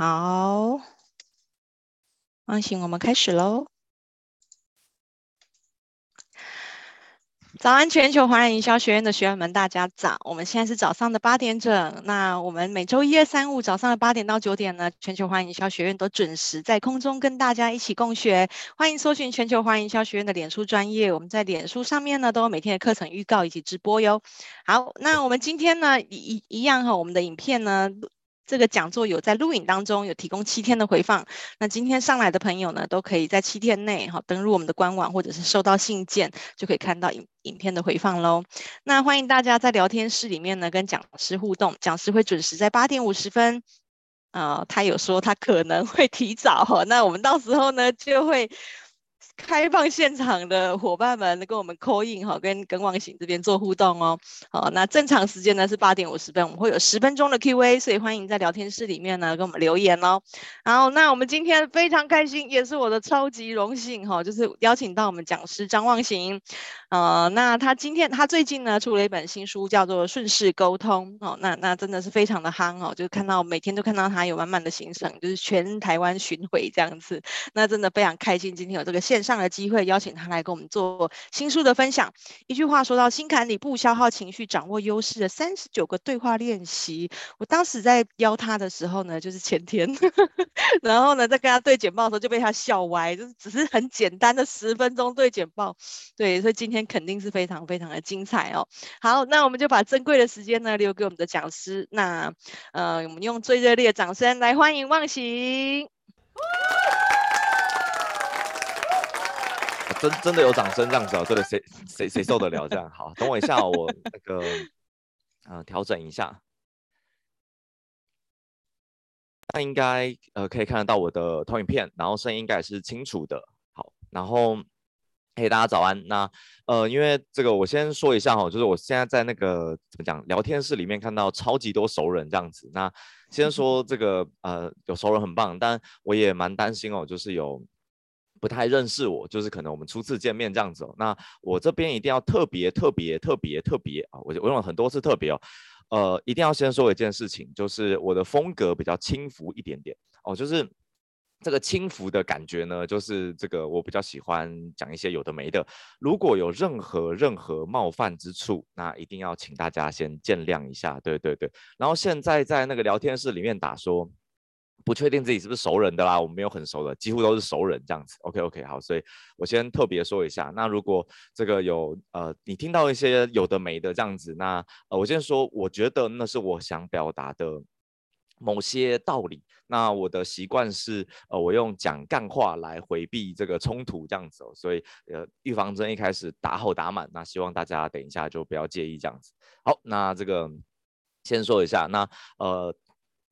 好，放心，我们开始喽。早安，全球华人营销学院的学员们，大家早！我们现在是早上的八点整。那我们每周一、二、三、五早上的八点到九点呢，全球华人营销学院都准时在空中跟大家一起共学。欢迎搜寻全球华人营销学院的脸书专业，我们在脸书上面呢都有每天的课程预告以及直播哟。好，那我们今天呢一一样哈，我们的影片呢。这个讲座有在录影当中有提供七天的回放，那今天上来的朋友呢，都可以在七天内哈登入我们的官网或者是收到信件，就可以看到影影片的回放喽。那欢迎大家在聊天室里面呢跟讲师互动，讲师会准时在八点五十分，呃，他有说他可能会提早哈，那我们到时候呢就会。开放现场的伙伴们跟我们 call in 哈，跟跟忘形这边做互动哦。好，那正常时间呢是八点五十分，我们会有十分钟的 Q&A，所以欢迎在聊天室里面呢跟我们留言哦。好，那我们今天非常开心，也是我的超级荣幸哈，就是邀请到我们讲师张望行。呃，那他今天他最近呢出了一本新书，叫做《顺势沟通》哦。那那真的是非常的夯哦，就看到每天都看到他有满满的行程，就是全台湾巡回这样子。那真的非常开心，今天有这个线上的机会邀请他来跟我们做新书的分享。一句话说到心坎里，不消耗情绪，掌握优势的三十九个对话练习。我当时在邀他的时候呢，就是前天，然后呢在跟他对简报的时候就被他笑歪，就是只是很简单的十分钟对简报。对，所以今天。肯定是非常非常的精彩哦。好，那我们就把珍贵的时间呢留给我们的讲师。那呃，我们用最热烈的掌声来欢迎忘形。真真的有掌声这样子啊？对了，谁谁谁受得了这样？好，等我一下，我那个呃调整一下。那应该呃可以看得到我的投影片，然后声音应该也是清楚的。好，然后。嘿，大家早安。那呃，因为这个，我先说一下哈，就是我现在在那个怎么讲聊天室里面看到超级多熟人这样子。那先说这个呃，有熟人很棒，但我也蛮担心哦，就是有不太认识我，就是可能我们初次见面这样子哦。那我这边一定要特别特别特别特别啊，我我用了很多次特别哦，呃，一定要先说一件事情，就是我的风格比较轻浮一点点哦，就是。这个轻浮的感觉呢，就是这个我比较喜欢讲一些有的没的。如果有任何任何冒犯之处，那一定要请大家先见谅一下。对对对。然后现在在那个聊天室里面打说，不确定自己是不是熟人的啦，我们没有很熟的，几乎都是熟人这样子。OK OK 好，所以我先特别说一下。那如果这个有呃，你听到一些有的没的这样子，那呃，我先说，我觉得那是我想表达的。某些道理，那我的习惯是，呃，我用讲干话来回避这个冲突，这样子哦，所以，呃，预防针一开始打好打满，那希望大家等一下就不要介意这样子。好，那这个先说一下，那呃，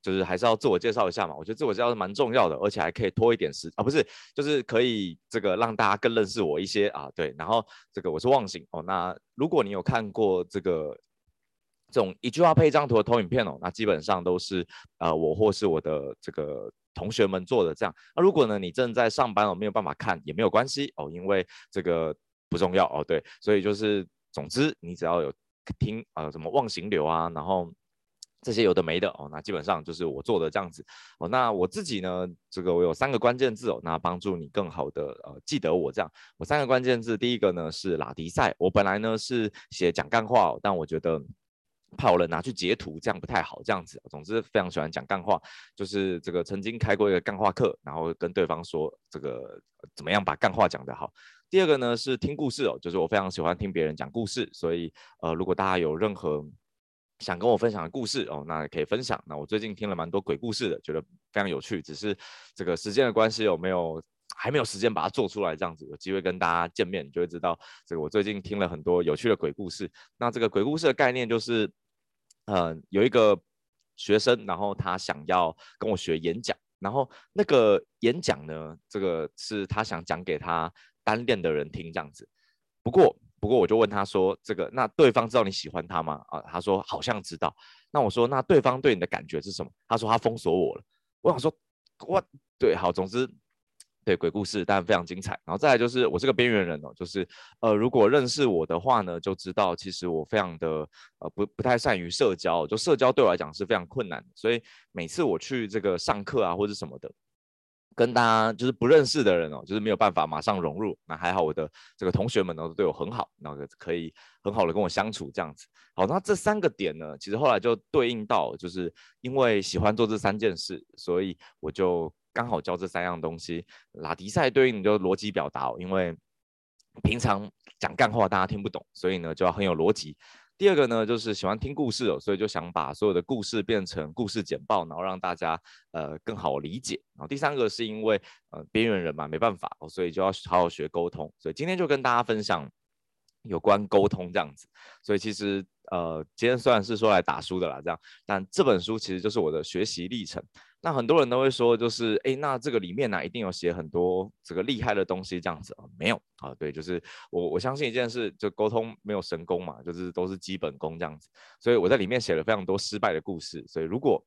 就是还是要自我介绍一下嘛，我觉得自我介绍是蛮重要的，而且还可以拖一点时啊，不是，就是可以这个让大家更认识我一些啊，对，然后这个我是忘形哦，那如果你有看过这个。这种一句话配一张图的投影片哦，那基本上都是呃我或是我的这个同学们做的这样。那如果呢你正在上班哦，没有办法看也没有关系哦，因为这个不重要哦，对，所以就是总之你只要有听啊、呃、什么忘形流啊，然后这些有的没的哦，那基本上就是我做的这样子哦。那我自己呢，这个我有三个关键字哦，那帮助你更好的呃记得我这样。我三个关键字，第一个呢是拉迪赛，我本来呢是写讲干话哦，但我觉得。怕有人拿去截图，这样不太好。这样子，总之非常喜欢讲干话，就是这个曾经开过一个干话课，然后跟对方说这个怎么样把干话讲得好。第二个呢是听故事哦，就是我非常喜欢听别人讲故事，所以呃，如果大家有任何想跟我分享的故事哦，那可以分享。那我最近听了蛮多鬼故事的，觉得非常有趣，只是这个时间的关系有没有？还没有时间把它做出来，这样子有机会跟大家见面，你就会知道这个。我最近听了很多有趣的鬼故事。那这个鬼故事的概念就是，呃，有一个学生，然后他想要跟我学演讲，然后那个演讲呢，这个是他想讲给他单恋的人听，这样子。不过，不过我就问他说，这个那对方知道你喜欢他吗？啊，他说好像知道。那我说，那对方对你的感觉是什么？他说他封锁我了。我想说，我对，好，总之。对，鬼故事，但非常精彩。然后再来就是我是个边缘人哦，就是呃，如果认识我的话呢，就知道其实我非常的呃不不太善于社交，就社交对我来讲是非常困难的。所以每次我去这个上课啊或者什么的，跟大家就是不认识的人哦，就是没有办法马上融入。那还好我的这个同学们呢都对我很好，那个可以很好的跟我相处这样子。好，那这三个点呢，其实后来就对应到，就是因为喜欢做这三件事，所以我就。刚好教这三样东西，拉迪赛对应就是逻辑表达，因为平常讲干话大家听不懂，所以呢就要很有逻辑。第二个呢就是喜欢听故事哦，所以就想把所有的故事变成故事简报，然后让大家呃更好理解。然后第三个是因为呃边缘人嘛，没办法，所以就要好好学沟通。所以今天就跟大家分享有关沟通这样子。所以其实呃今天虽然是说来打书的啦，这样，但这本书其实就是我的学习历程。那很多人都会说，就是哎，那这个里面呢、一定有写很多这个厉害的东西，这样子啊？没有啊？对，就是我我相信一件事，就沟通没有神功嘛，就是都是基本功这样子。所以我在里面写了非常多失败的故事。所以如果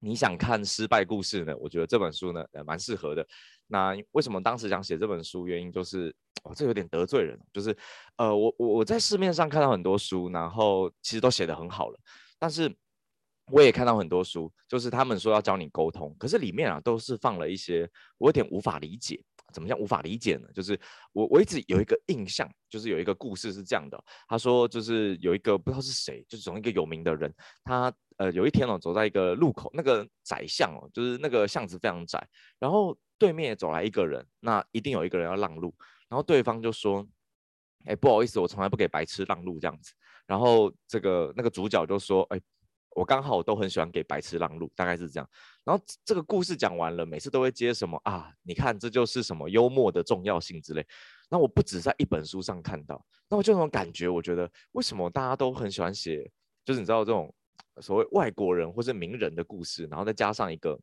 你想看失败故事呢，我觉得这本书呢，呃，蛮适合的。那为什么当时想写这本书？原因就是，哦，这有点得罪人，就是呃，我我我在市面上看到很多书，然后其实都写得很好了，但是。我也看到很多书，就是他们说要教你沟通，可是里面啊都是放了一些我有点无法理解。怎么讲无法理解呢？就是我我一直有一个印象，就是有一个故事是这样的。他说就是有一个不知道是谁，就是总一个有名的人，他呃有一天哦走在一个路口，那个窄巷哦，就是那个巷子非常窄，然后对面走来一个人，那一定有一个人要让路，然后对方就说，哎不好意思，我从来不给白痴让路这样子。然后这个那个主角就说，哎。我刚好都很喜欢给白痴让路，大概是这样。然后这个故事讲完了，每次都会接什么啊？你看这就是什么幽默的重要性之类。那我不止在一本书上看到，那我就那种感觉，我觉得为什么大家都很喜欢写，就是你知道这种所谓外国人或是名人的故事，然后再加上一个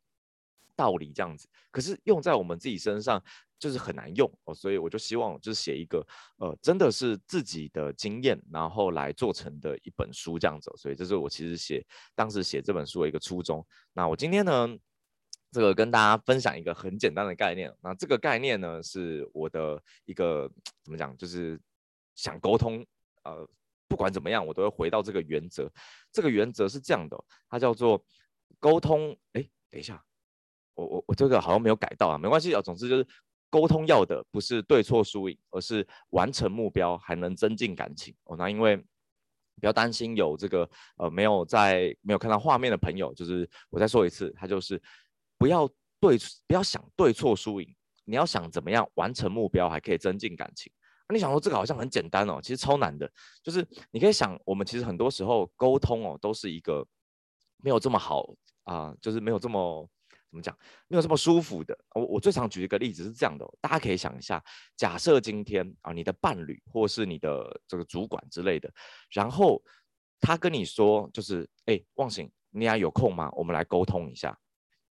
道理这样子，可是用在我们自己身上。就是很难用哦，所以我就希望就是写一个呃，真的是自己的经验，然后来做成的一本书这样子。所以这是我其实写当时写这本书的一个初衷。那我今天呢，这个跟大家分享一个很简单的概念。那这个概念呢，是我的一个怎么讲，就是想沟通，呃，不管怎么样，我都会回到这个原则。这个原则是这样的，它叫做沟通。哎，等一下，我我我这个好像没有改到啊，没关系啊，总之就是。沟通要的不是对错输赢，而是完成目标，还能增进感情哦。那因为不要担心有这个呃没有在没有看到画面的朋友，就是我再说一次，他就是不要对不要想对错输赢，你要想怎么样完成目标，还可以增进感情。那你想说这个好像很简单哦，其实超难的。就是你可以想，我们其实很多时候沟通哦，都是一个没有这么好啊、就是没有这么。怎么讲？没有这么舒服的。我我最常举一个例子是这样的，大家可以想一下，假设今天啊，你的伴侣或是你的这个主管之类的，然后他跟你说，就是哎，忘形，你俩有空吗？我们来沟通一下。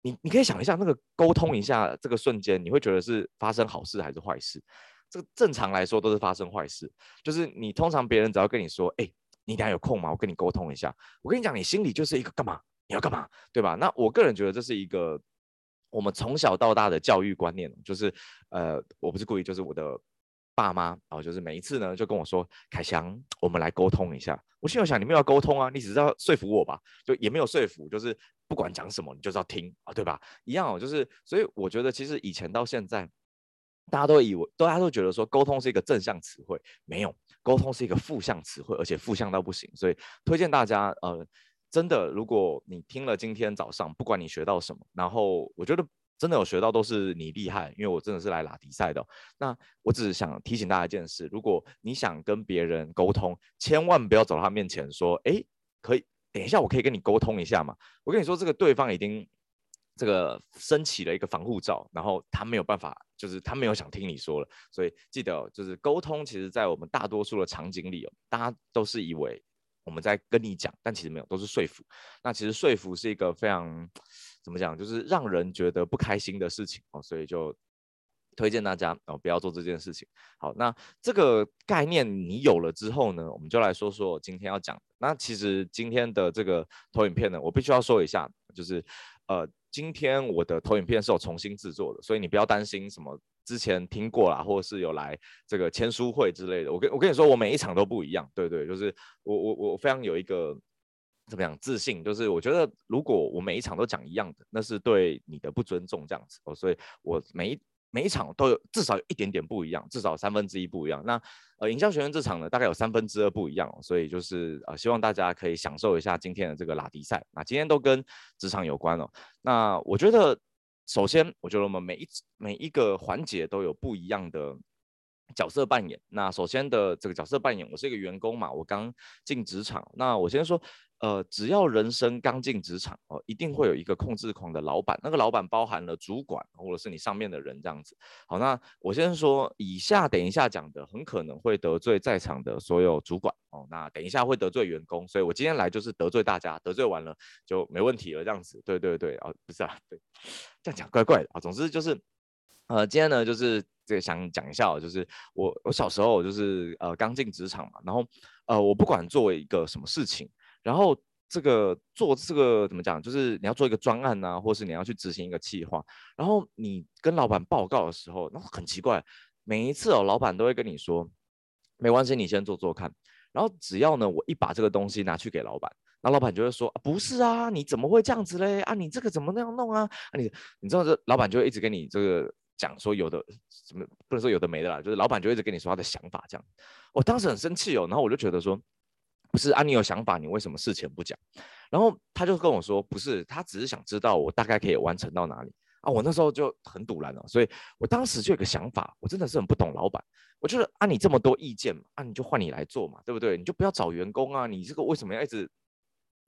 你你可以想一下，那个沟通一下这个瞬间，你会觉得是发生好事还是坏事？这个正常来说都是发生坏事。就是你通常别人只要跟你说，哎，你俩有空吗？我跟你沟通一下。我跟你讲，你心里就是一个干嘛？你要干嘛？对吧？那我个人觉得这是一个我们从小到大的教育观念，就是呃，我不是故意，就是我的爸妈啊、哦，就是每一次呢就跟我说，凯翔，我们来沟通一下。我心里想，你没有要沟通啊，你只是要说服我吧？就也没有说服，就是不管讲什么，你就是要听啊，对吧？一样哦，就是所以我觉得其实以前到现在，大家都以为，大家都觉得说沟通是一个正向词汇，没有，沟通是一个负向词汇，而且负向到不行。所以推荐大家呃。真的，如果你听了今天早上，不管你学到什么，然后我觉得真的有学到，都是你厉害，因为我真的是来拉迪赛的。那我只是想提醒大家一件事：如果你想跟别人沟通，千万不要走到他面前说：“哎，可以，等一下，我可以跟你沟通一下嘛。”我跟你说，这个对方已经这个升起了一个防护罩，然后他没有办法，就是他没有想听你说了。所以记得，就是沟通，其实在我们大多数的场景里，大家都是以为。我们在跟你讲，但其实没有，都是说服。那其实说服是一个非常怎么讲，就是让人觉得不开心的事情哦，所以就推荐大家哦，不要做这件事情。好，那这个概念你有了之后呢，我们就来说说今天要讲。那其实今天的这个投影片呢，我必须要说一下，就是呃，今天我的投影片是有重新制作的，所以你不要担心什么之前听过啦，或者是有来这个签书会之类的。我跟我跟你说，我每一场都不一样，对对，就是我我我非常有一个怎么样自信，就是我觉得如果我每一场都讲一样的，那是对你的不尊重这样子哦，所以我每一。每一场都有至少有一点点不一样，至少三分之一不一样。那呃，营销学院这场呢，大概有三分之二不一样哦，所以就是呃，希望大家可以享受一下今天的这个拉迪赛。那今天都跟职场有关哦。那我觉得，首先，我觉得我们每一每一个环节都有不一样的角色扮演。那首先的这个角色扮演，我是一个员工嘛，我刚进职场。那我先说。呃，只要人生刚进职场哦，一定会有一个控制狂的老板。那个老板包含了主管或者是你上面的人这样子。好，那我先说，以下等一下讲的很可能会得罪在场的所有主管哦。那等一下会得罪员工，所以我今天来就是得罪大家，得罪完了就没问题了这样子。对对对，哦，不是啊，对，这样讲怪怪的啊。总之就是，呃，今天呢就是这个想讲一下哦，就是我我小时候就是呃刚进职场嘛，然后呃我不管作为一个什么事情。然后这个做这个怎么讲？就是你要做一个专案啊，或是你要去执行一个计划。然后你跟老板报告的时候，那很奇怪，每一次哦，老板都会跟你说，没关系，你先做做看。然后只要呢，我一把这个东西拿去给老板，那老板就会说，不是啊，你怎么会这样子嘞？啊，你这个怎么那样弄啊？啊，你你知道这老板就会一直跟你这个讲说有的什么不能说有的没的啦，就是老板就一直跟你说他的想法这样。我当时很生气哦，然后我就觉得说。不是啊，你有想法，你为什么事前不讲？然后他就跟我说，不是，他只是想知道我大概可以完成到哪里啊。我那时候就很赌烂了，所以我当时就有个想法，我真的是很不懂老板。我觉得啊，你这么多意见嘛，啊，你就换你来做嘛，对不对？你就不要找员工啊，你这个为什么要一直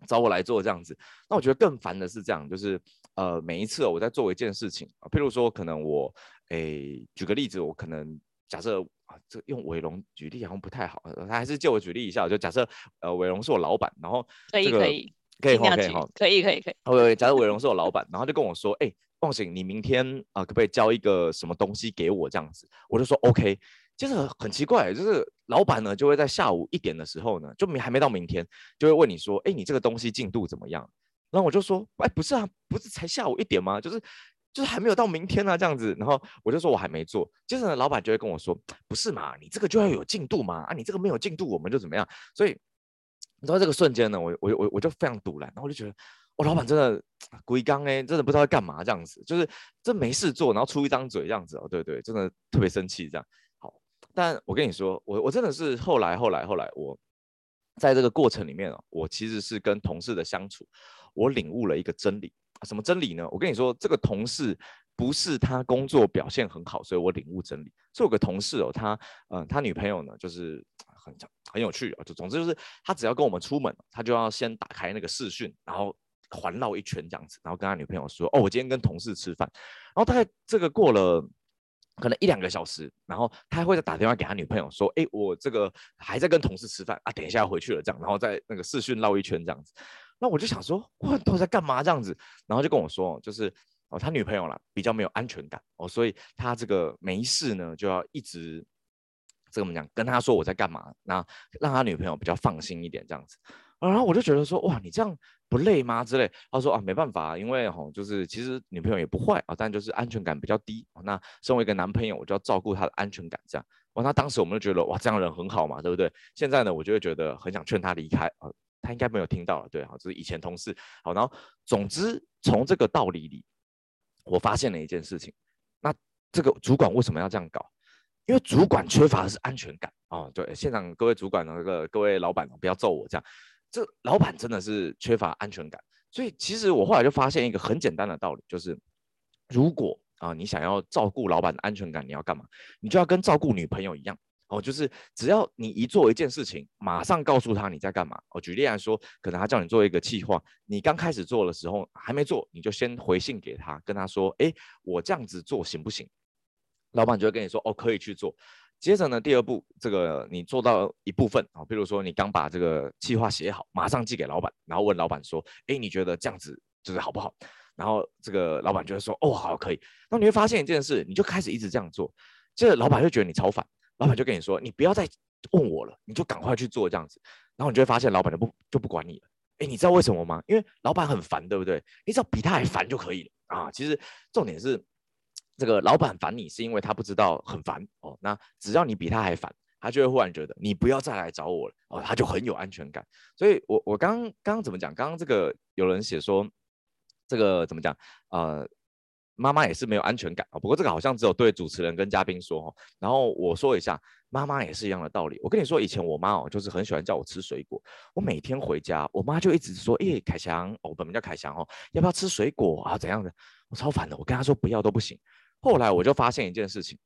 找我来做这样子？那我觉得更烦的是这样，就是呃，每一次我在做一件事情啊，譬如说可能我诶，举个例子，我可能。假设，这用伟龙举例好像不太好，他还是借我举例一下。就假设呃，伟龙是我老板，然后这个可以可以可以可以好，可以可以可以。OK，假设伟龙是我老板，然后就跟我说，哎，梦醒，你明天啊，可不可以交一个什么东西给我这样子？我就说 OK。其实很奇怪，就是老板呢就会在下午一点的时候呢，就没还没到明天，就会问你说，哎，你这个东西进度怎么样？然后我就说，哎，不是啊，不是才下午一点吗？就是。就是还没有到明天呢、啊，这样子，然后我就说我还没做，接着呢，老板就会跟我说，不是嘛，你这个就要有进度嘛，啊，你这个没有进度，我们就怎么样？所以你知道这个瞬间呢，我我我我就非常赌烂，然后我就觉得，我、老板真的鬼刚哎，真的不知道在干嘛这样子，就是这没事做，然后出一张嘴这样子哦，对对，真的特别生气这样。好，但我跟你说，我我真的是后来后来后来，我在这个过程里面哦，我其实是跟同事的相处，我领悟了一个真理。什么真理呢？我跟你说，这个同事不是他工作表现很好，所以我领悟真理。是有个同事哦，他嗯、他女朋友呢，就是很很有趣啊。就总之就是，他只要跟我们出门，他就要先打开那个视讯，然后环绕一圈这样子，然后跟他女朋友说：“哦，我今天跟同事吃饭。”然后大概这个过了可能一两个小时，然后他会再打电话给他女朋友说：“哎，我这个还在跟同事吃饭啊，等一下要回去了。”这样，然后在那个视讯绕一圈这样子。那我就想说，哇，都在干嘛这样子？然后就跟我说，就是哦，他女朋友啦，比较没有安全感哦，所以他这个没事呢，就要一直这个怎么讲，跟他说我在干嘛，那让他女朋友比较放心一点这样子。然后我就觉得说，哇，你这样不累吗？之类。他说啊，没办法，因为哦，就是其实女朋友也不坏啊，但就是安全感比较低。那身为一个男朋友，我就要照顾她的安全感，这样。哇，那当时我们就觉得哇，这样人很好嘛，对不对？现在呢，我就会觉得很想劝他离开啊。他应该没有听到了，对，好，这是以前同事，好，然后总之从这个道理里，我发现了一件事情，那这个主管为什么要这样搞？因为主管缺乏的是安全感哦，对，现场各位主管那个各位老板不要揍我这样，这老板真的是缺乏安全感，所以其实我后来就发现一个很简单的道理，就是如果啊你想要照顾老板的安全感，你要干嘛？你就要跟照顾女朋友一样。哦，就是只要你一做一件事情，马上告诉他你在干嘛。哦，举例来说，可能他叫你做一个计划，你刚开始做的时候还没做，你就先回信给他，跟他说，哎，我这样子做行不行？老板就会跟你说，哦，可以去做。接着呢，第二步，这个你做到一部分啊，比如说你刚把这个计划写好，马上寄给老板，然后问老板说，哎，你觉得这样子就是好不好？然后这个老板就会说，哦，好，可以。那你会发现一件事，你就开始一直这样做，接着老板就觉得你超烦。老板就跟你说，你不要再问我了，你就赶快去做这样子，然后你就会发现老板就不就不管你了，哎，你知道为什么吗？因为老板很烦，对不对？你只要比他还烦就可以了啊。其实重点是，这个老板烦你是因为他不知道很烦哦。那只要你比他还烦，他就会忽然觉得你不要再来找我了哦，他就很有安全感。所以我我刚刚刚怎么讲？刚刚这个有人写说，这个怎么讲？呃。妈妈也是没有安全感啊，不过这个好像只有对主持人跟嘉宾说哦。然后我说一下，妈妈也是一样的道理。我跟你说，以前我妈哦，就是很喜欢叫我吃水果。我每天回家，我妈就一直说：“诶，凯翔，我本名叫凯翔哦，要不要吃水果啊？怎样的？”我超烦的，我跟她说不要都不行。后来我就发现一件事情，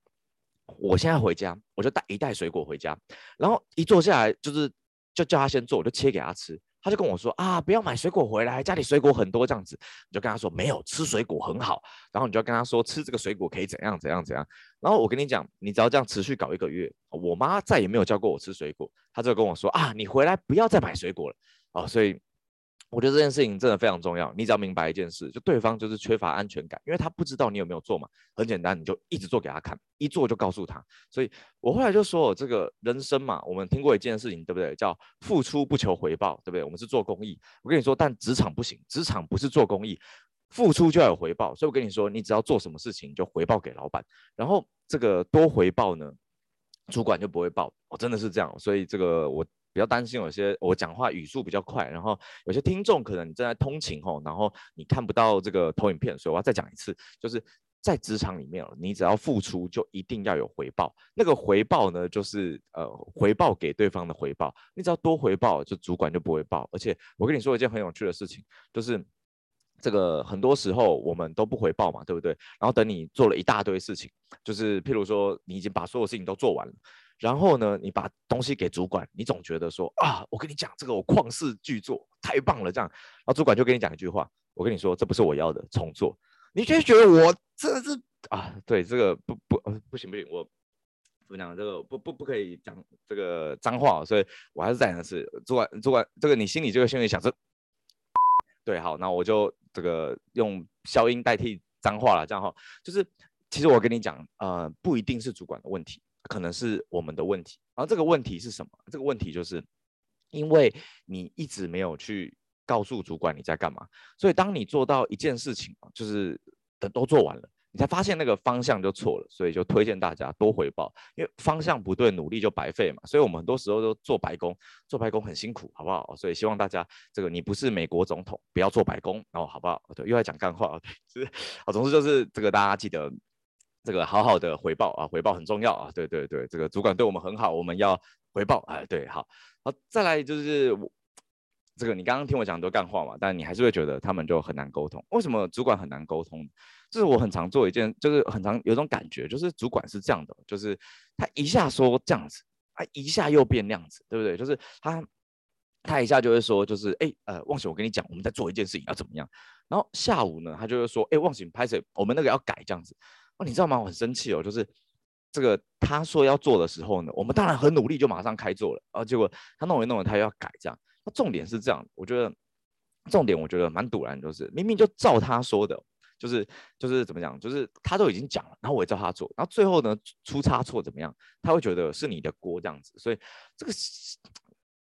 我现在回家，我就带一袋水果回家，然后一坐下来就是就叫他先做，我就切给他吃。他就跟我说啊，不要买水果回来，家里水果很多这样子。你就跟他说没有，吃水果很好。然后你就跟他说吃这个水果可以怎样怎样怎样。然后我跟你讲，你只要这样持续搞一个月，我妈再也没有教过我吃水果。她就跟我说啊，你回来不要再买水果了啊。所以。我觉得这件事情真的非常重要。你只要明白一件事，就对方就是缺乏安全感，因为他不知道你有没有做嘛。很简单，你就一直做给他看，一做就告诉他。所以我后来就说，这个人生嘛，我们听过一件事情，对不对？叫付出不求回报，对不对？我们是做公益。我跟你说，但职场不行，职场不是做公益，付出就要有回报。所以我跟你说，你只要做什么事情，就回报给老板，然后这个多回报呢，主管就不会报。哦，真的是这样。所以这个我。比较担心有些我讲话语速比较快，然后有些听众可能你正在通勤吼，然后你看不到这个投影片，所以我要再讲一次，就是在职场里面，你只要付出就一定要有回报。那个回报呢，就是呃回报给对方的回报。你只要多回报，就主管就不会报。而且我跟你说一件很有趣的事情，就是这个很多时候我们都不回报嘛，对不对？然后等你做了一大堆事情，就是譬如说你已经把所有事情都做完了。然后呢，你把东西给主管，你总觉得说啊，我跟你讲这个我旷世巨作太棒了，这样，然后主管就跟你讲一句话，我跟你说这不是我要的，重做。你就觉得我这是啊，对这个不不不行不行，我怎么讲这个不不不可以讲这个脏话，所以我还是再讲一次，主管主管这个你心里就会心里想着，对，好，那我就这个用消音代替脏话了，这样哈，就是其实我跟你讲，呃，不一定是主管的问题。可能是我们的问题，然后这个问题是什么？这个问题就是因为你一直没有去告诉主管你在干嘛，所以当你做到一件事情，就是等都做完了，你才发现那个方向就错了，所以就推荐大家多回报，因为方向不对，努力就白费嘛。所以我们很多时候都做白工，做白工很辛苦，好不好？所以希望大家这个你不是美国总统，不要做白工，然后好不好？对，又在讲干话，对，好，总之就是这个大家记得。这个好好的回报啊，回报很重要啊，对对对，这个主管对我们很好，我们要回报，哎，对，好，好，再来就是我这个你刚刚听我讲很多干话嘛，但你还是会觉得他们就很难沟通。为什么主管很难沟通？就是我很常做一件，就是很常有种感觉，就是主管是这样的，就是他一下说这样子，啊一下又变那样子，对不对？就是他他一下就会说，就是哎呃，忘形，我跟你讲，我们在做一件事情要怎么样，然后下午呢，他就会说，哎，忘形拍谁？我们那个要改这样子。哦，你知道吗？我很生气哦，就是这个他说要做的时候呢，我们当然很努力，就马上开做了。啊结果他弄一弄，他又要改这样。那重点是这样，我觉得重点我觉得蛮堵然，就是明明就照他说的，就是就是怎么讲，就是他都已经讲了，然后我也照他做，然后最后呢出差错怎么样？他会觉得是你的锅这样子，所以这个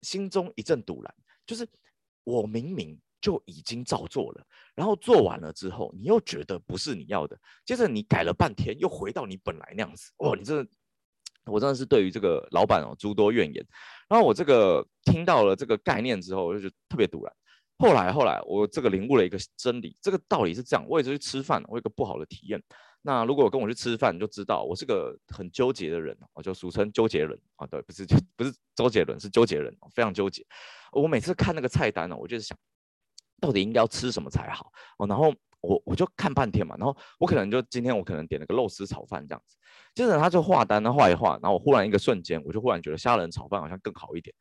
心中一阵堵然，就是我明明。就已经照做了，然后做完了之后，你又觉得不是你要的，接着你改了半天，又回到你本来那样子。哇，你真的，我真的是对于这个老板哦诸多怨言。然后我这个听到了这个概念之后，我就觉得特别赌烂。后来后来，我这个领悟了一个真理，这个道理是这样。我也是去吃饭，我有个不好的体验。那如果跟我去吃饭，你就知道我是个很纠结的人，我就俗称纠结人啊。对，不是就不是周杰伦，是纠结人，非常纠结。我每次看那个菜单呢，我就是想。到底应该要吃什么才好哦？然后我我就看半天嘛，然后我可能就今天我可能点了个肉丝炒饭这样子，接着他就画单，他画一画，然后我忽然一个瞬间，我就忽然觉得虾仁炒饭好像更好一点，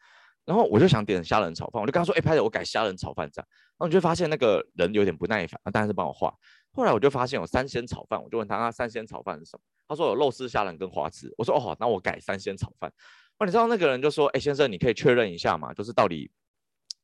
然后我就想点虾仁炒饭，我就跟他说，哎，拍子我改虾仁炒饭这样，然后你就发现那个人有点不耐烦，他当然是帮我画。后来我就发现有三鲜炒饭，我就问他，那三鲜炒饭是什么？他说有肉丝、虾仁跟花枝。我说哦，那我改三鲜炒饭。哦，你知道那个人就说，哎，先生，你可以确认一下嘛？就是到底。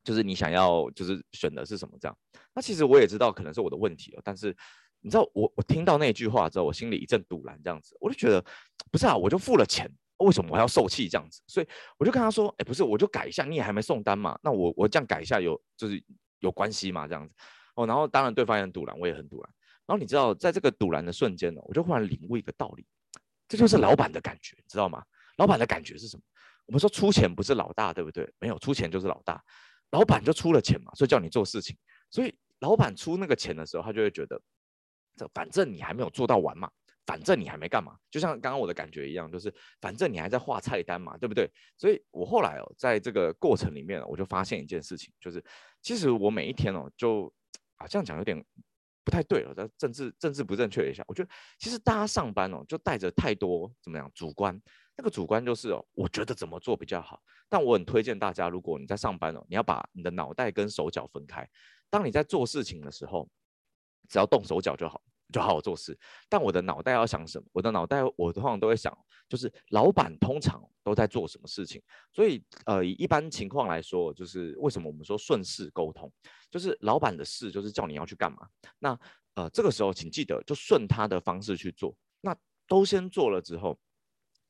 就是你想要，就是选的是什么这样？那其实我也知道可能是我的问题了，但是你知道我我听到那句话之后，我心里一阵堵然这样子，我就觉得不是啊，我就付了钱为什么我还要受气这样子？所以我就跟他说，哎，不是，我就改一下，你也还没送单嘛，那我我这样改一下有就是有关系嘛，这样子。哦，然后当然对方也很堵然，我也很堵然。然后你知道，在这个堵然的瞬间呢，我就忽然领悟一个道理，这就是老板的感觉，你知道吗？老板的感觉是什么？我们说出钱不是老大，对不对？没有出钱就是老大，老板就出了钱嘛，所以叫你做事情。所以老板出那个钱的时候，他就会觉得，这反正你还没有做到完嘛。反正你还没干嘛，就像刚刚我的感觉一样，就是反正你还在画菜单嘛，对不对？所以我后来哦，在这个过程里面，我就发现一件事情，就是其实我每一天哦，就啊这样讲有点不太对了，政治政治不正确一下。我觉得其实大家上班哦，就带着太多怎么样主观，那个主观就是哦，我觉得怎么做比较好。但我很推荐大家，如果你在上班哦，你要把你的脑袋跟手脚分开。当你在做事情的时候，只要动手脚就好。就好好做事，但我的脑袋要想什么？我的脑袋，我通常都会想，就是老板通常都在做什么事情。所以，呃，一般情况来说，就是为什么我们说顺势沟通，就是老板的事就是叫你要去干嘛。那，呃，这个时候请记得就顺他的方式去做。那都先做了之后，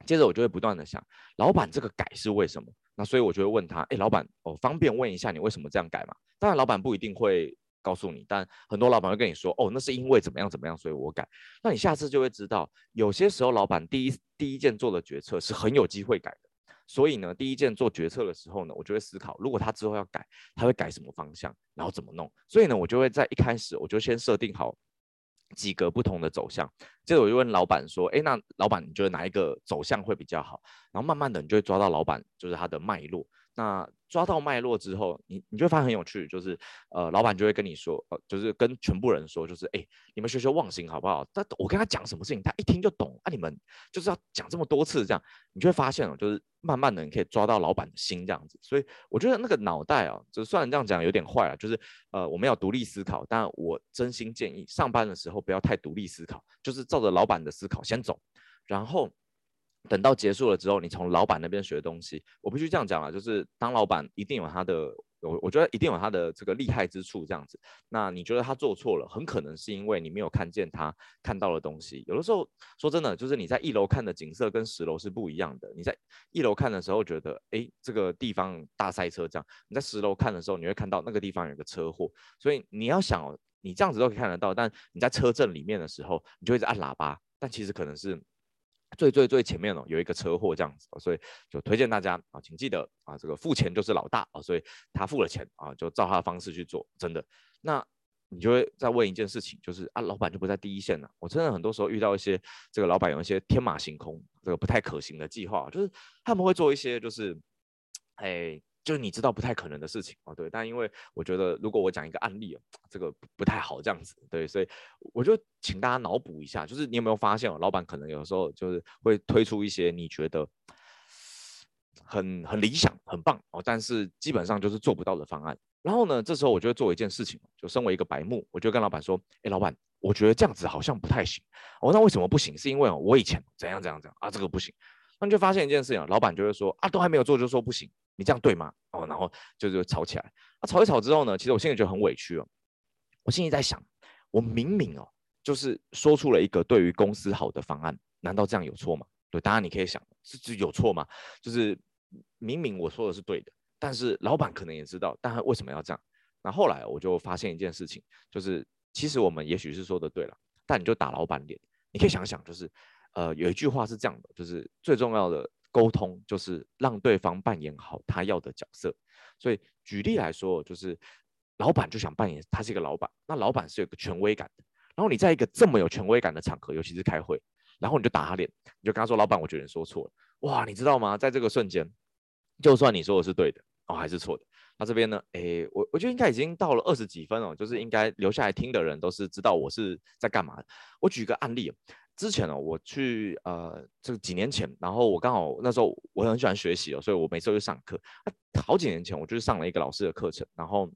接着我就会不断的想，老板这个改是为什么？那所以我就会问他，哎，老板，哦，方便问一下你为什么这样改吗？当然，老板不一定会。告诉你，但很多老板会跟你说，哦，那是因为怎么样怎么样，所以我改。那你下次就会知道，有些时候老板第一第一件做的决策是很有机会改的。所以呢，第一件做决策的时候呢，我就会思考，如果他之后要改，他会改什么方向，然后怎么弄。所以呢，我就会在一开始我就先设定好几个不同的走向。接着我就问老板说，哎，那老板你觉得哪一个走向会比较好？然后慢慢的你就会抓到老板就是他的脉络。那抓到脉络之后，你你就会发现很有趣，就是呃，老板就会跟你说，呃，就是跟全部人说，就是哎，你们学学忘形好不好？但我跟他讲什么事情，他一听就懂啊。你们就是要讲这么多次，这样你就会发现哦，就是慢慢的你可以抓到老板的心这样子。所以我觉得那个脑袋啊，就虽然这样讲有点坏了，就是呃，我们要独立思考，但我真心建议上班的时候不要太独立思考，就是照着老板的思考先走，然后。等到结束了之后，你从老板那边学东西，我必须这样讲了，就是当老板一定有他的，我我觉得一定有他的这个厉害之处，这样子。那你觉得他做错了，很可能是因为你没有看见他看到的东西。有的时候说真的，就是你在一楼看的景色跟十楼是不一样的。你在一楼看的时候觉得，哎，这个地方大塞车这样；你在十楼看的时候，你会看到那个地方有个车祸。所以你要想，你这样子都可以看得到，但你在车阵里面的时候，你就一直按喇叭，但其实可能是。最最最前面哦，有一个车祸这样子，所以就推荐大家啊，请记得啊，这个付钱就是老大啊，所以他付了钱啊，就照他的方式去做，真的。那你就会再问一件事情，就是啊，老板就不在第一线了。我真的很多时候遇到一些这个老板有一些天马行空、这个不太可行的计划，就是他们会做一些就是，哎。就是你知道不太可能的事情哦，对，但因为我觉得如果我讲一个案例，这个不太好这样子，对，所以我就请大家脑补一下，就是你有没有发现哦，老板可能有时候就是会推出一些你觉得很很理想、很棒哦，但是基本上就是做不到的方案。然后呢，这时候我就会做一件事情，就身为一个白目，我就跟老板说，哎，老板，我觉得这样子好像不太行哦，那为什么不行？是因为，我以前怎样怎样怎样啊，这个不行。那你就发现一件事情，老板就会说啊，都还没有做就说不行。你这样对吗？哦，然后就就吵起来。啊，吵一吵之后呢，其实我心里就很委屈哦。我心里在想，我明明哦，就是说出了一个对于公司好的方案，难道这样有错吗？对，当然你可以想，是是有错吗？就是明明我说的是对的，但是老板可能也知道，但他为什么要这样？那后来我就发现一件事情，就是其实我们也许是说的对了，但你就打老板脸。你可以想想，就是呃，有一句话是这样的，就是最重要的。沟通就是让对方扮演好他要的角色，所以举例来说，就是老板就想扮演他是一个老板，那老板是有个权威感的，然后你在一个这么有权威感的场合，尤其是开会，然后你就打他脸，你就跟他说：“老板，我觉得你说错了。”哇，你知道吗？在这个瞬间，就算你说的是对的，哦，还是错的。那这边呢？诶，我我觉得应该已经到了二十几分哦，就是应该留下来听的人都是知道我是在干嘛的。我举个案例。之前哦，我去呃，这个几年前，然后我刚好那时候我很喜欢学习哦，所以我每次都去上课。好几年前，我就是上了一个老师的课程，然后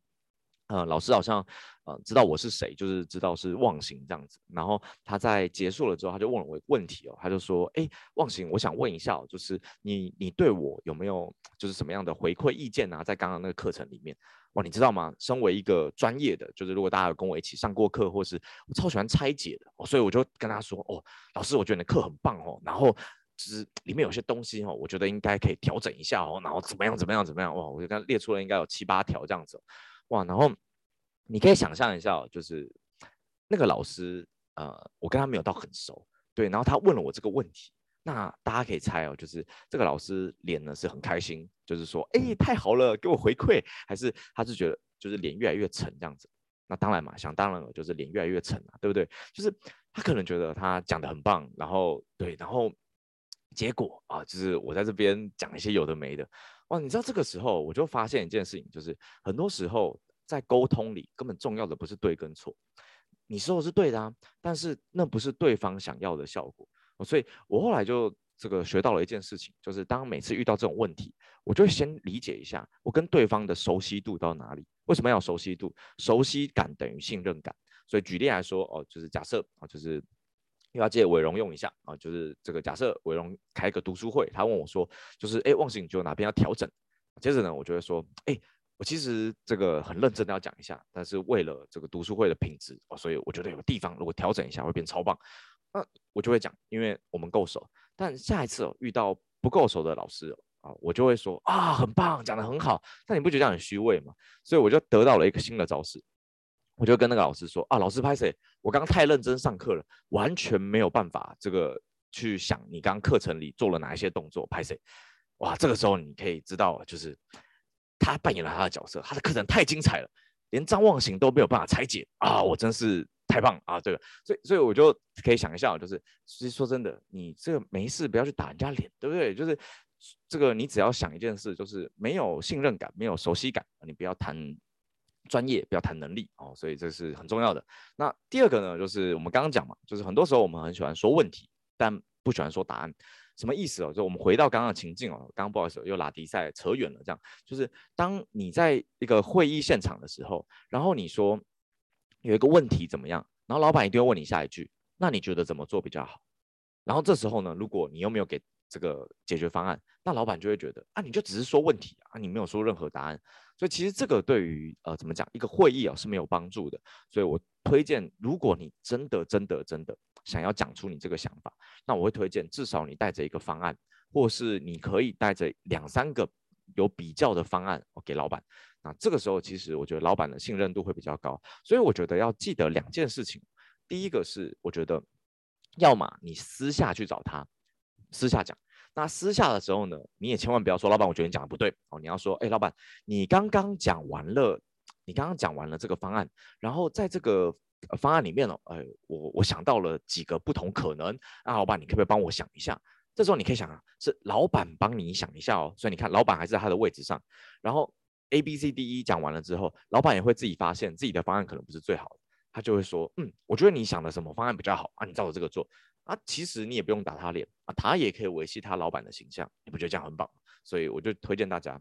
呃，老师好像呃知道我是谁，就是知道是忘形这样子。然后他在结束了之后，他就问了我问题哦，他就说：“哎，忘形，我想问一下，就是你你对我有没有就是什么样的回馈意见啊？在刚刚那个课程里面。”哇，你知道吗？身为一个专业的，就是如果大家有跟我一起上过课，或是我超喜欢拆解的哦，所以我就跟他说：“哦，老师，我觉得你的课很棒哦。”然后就是里面有些东西哦，我觉得应该可以调整一下哦，然后怎么样怎么样怎么样哇，我就刚列出了应该有七八条这样子，哇，然后你可以想象一下，就是那个老师，呃，我跟他没有到很熟，对，然后他问了我这个问题，那大家可以猜哦，就是这个老师脸呢是很开心，就是说，哎，太好了，给我回馈，还是他是觉得就是脸越来越沉这样子？那当然嘛，想当然了，就是脸越来越沉了，对不对？就是他可能觉得他讲得很棒，然后对，然后。结果啊，就是我在这边讲一些有的没的，哇！你知道这个时候我就发现一件事情，就是很多时候在沟通里根本重要的不是对跟错，你说的是对的啊，但是那不是对方想要的效果。所以我后来就这个学到了一件事情，就是当每次遇到这种问题，我就先理解一下我跟对方的熟悉度到哪里。为什么要熟悉度？熟悉感等于信任感。所以举例来说，哦，就是假设啊，就是。要借伟荣用一下啊，就是这个假设伟荣开个读书会，他问我说，就是哎，忘形你觉得哪边要调整？接着呢，我就会说，哎，我其实这个很认真的要讲一下，但是为了这个读书会的品质哦，所以我觉得有地方如果调整一下会变超棒，那我就会讲，因为我们够熟。但下一次哦，遇到不够熟的老师啊，我就会说啊，很棒，讲得很好，但你不觉得这样很虚伪吗？所以我就得到了一个新的招式。我就跟那个老师说啊，老师拍谁，我刚刚太认真上课了，完全没有办法这个去想你刚刚课程里做了哪一些动作拍谁。哇，这个时候你可以知道，就是他扮演了他的角色，他的课程太精彩了，连张忘形都没有办法拆解啊，我真是太棒啊！这个，所以所以我就可以想一下，就是其实说真的，你这个没事不要去打人家脸，对不对？就是这个你只要想一件事，就是没有信任感，没有熟悉感，你不要谈。专业不要谈能力哦，所以这是很重要的。那第二个呢，就是我们刚刚讲嘛，就是很多时候我们很喜欢说问题，但不喜欢说答案。什么意思哦？就我们回到刚刚的情境哦，刚刚不好意思又拉迪赛扯远了。这样就是当你在一个会议现场的时候，然后你说有一个问题怎么样，然后老板一定会问你下一句，那你觉得怎么做比较好？然后这时候呢，如果你又没有给这个解决方案，那老板就会觉得啊，你就只是说问题啊，你没有说任何答案。所以其实这个对于呃怎么讲一个会议啊是没有帮助的，所以我推荐，如果你真的真的真的想要讲出你这个想法，那我会推荐至少你带着一个方案，或是你可以带着两三个有比较的方案给老板。那这个时候其实我觉得老板的信任度会比较高，所以我觉得要记得两件事情，第一个是我觉得，要么你私下去找他，私下讲。那私下的时候呢，你也千万不要说，老板，我觉得你讲的不对哦。你要说，哎，老板，你刚刚讲完了，你刚刚讲完了这个方案，然后在这个方案里面呢，哎，我我想到了几个不同可能，那老板，你可不可以帮我想一下？这时候你可以想啊，是老板帮你想一下哦。所以你看，老板还是在他的位置上，然后 A、B、C、D、E 讲完了之后，老板也会自己发现自己的方案可能不是最好的，他就会说，嗯，我觉得你想的什么方案比较好啊？你照着这个做。啊，其实你也不用打他脸啊，他也可以维系他老板的形象，你不觉得这样很棒？所以我就推荐大家